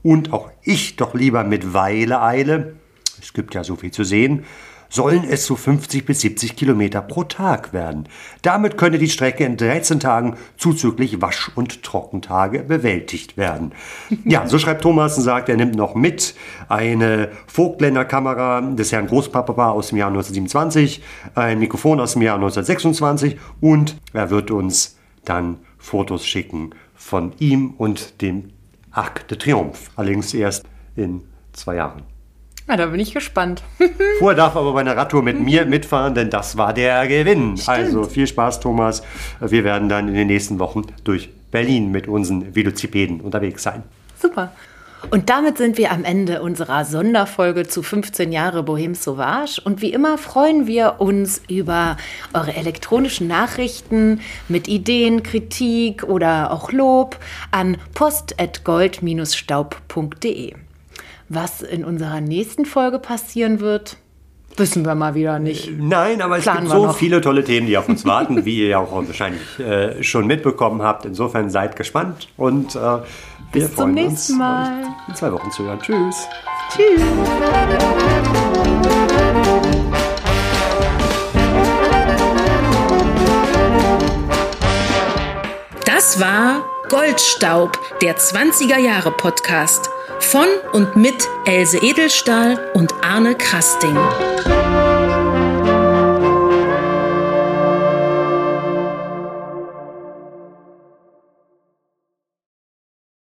und auch ich doch lieber mit Weile eile, es gibt ja so viel zu sehen, sollen es so 50 bis 70 Kilometer pro Tag werden. Damit könne die Strecke in 13 Tagen zuzüglich Wasch- und Trockentage bewältigt werden. [laughs] Ja, so schreibt Thomas und sagt, er nimmt noch mit eine Vogtländer Kamera des Herrn Großpapa aus dem Jahr 1927, ein Mikrofon aus dem Jahr 1926 und er wird uns dann Fotos schicken von ihm und dem Arc de Triomphe. Allerdings erst in zwei Jahren. Na, da bin ich gespannt. [laughs] Vorher darf aber bei einer Radtour mit mir mitfahren, denn das war der Gewinn. Stimmt. Also viel Spaß, Thomas. Wir werden dann in den nächsten Wochen durch Berlin mit unseren Velocipeden unterwegs sein. Super. Und damit sind wir am Ende unserer Sonderfolge zu 15 Jahre Bohem Sauvage. Und wie immer freuen wir uns über eure elektronischen Nachrichten mit Ideen, Kritik oder auch Lob an post.gold-staub.de. Was in unserer nächsten Folge passieren wird, wissen wir mal wieder nicht. Nein, aber Planen es gibt so noch. viele tolle Themen, die auf uns warten, wie ihr ja auch wahrscheinlich äh, schon mitbekommen habt. Insofern seid gespannt und äh, wir Bis zum nächsten uns, Mal. In zwei Wochen zu hören. Tschüss. Tschüss. Das war Goldstaub, der 20er Jahre Podcast von und mit Else Edelstahl und Arne Krasting.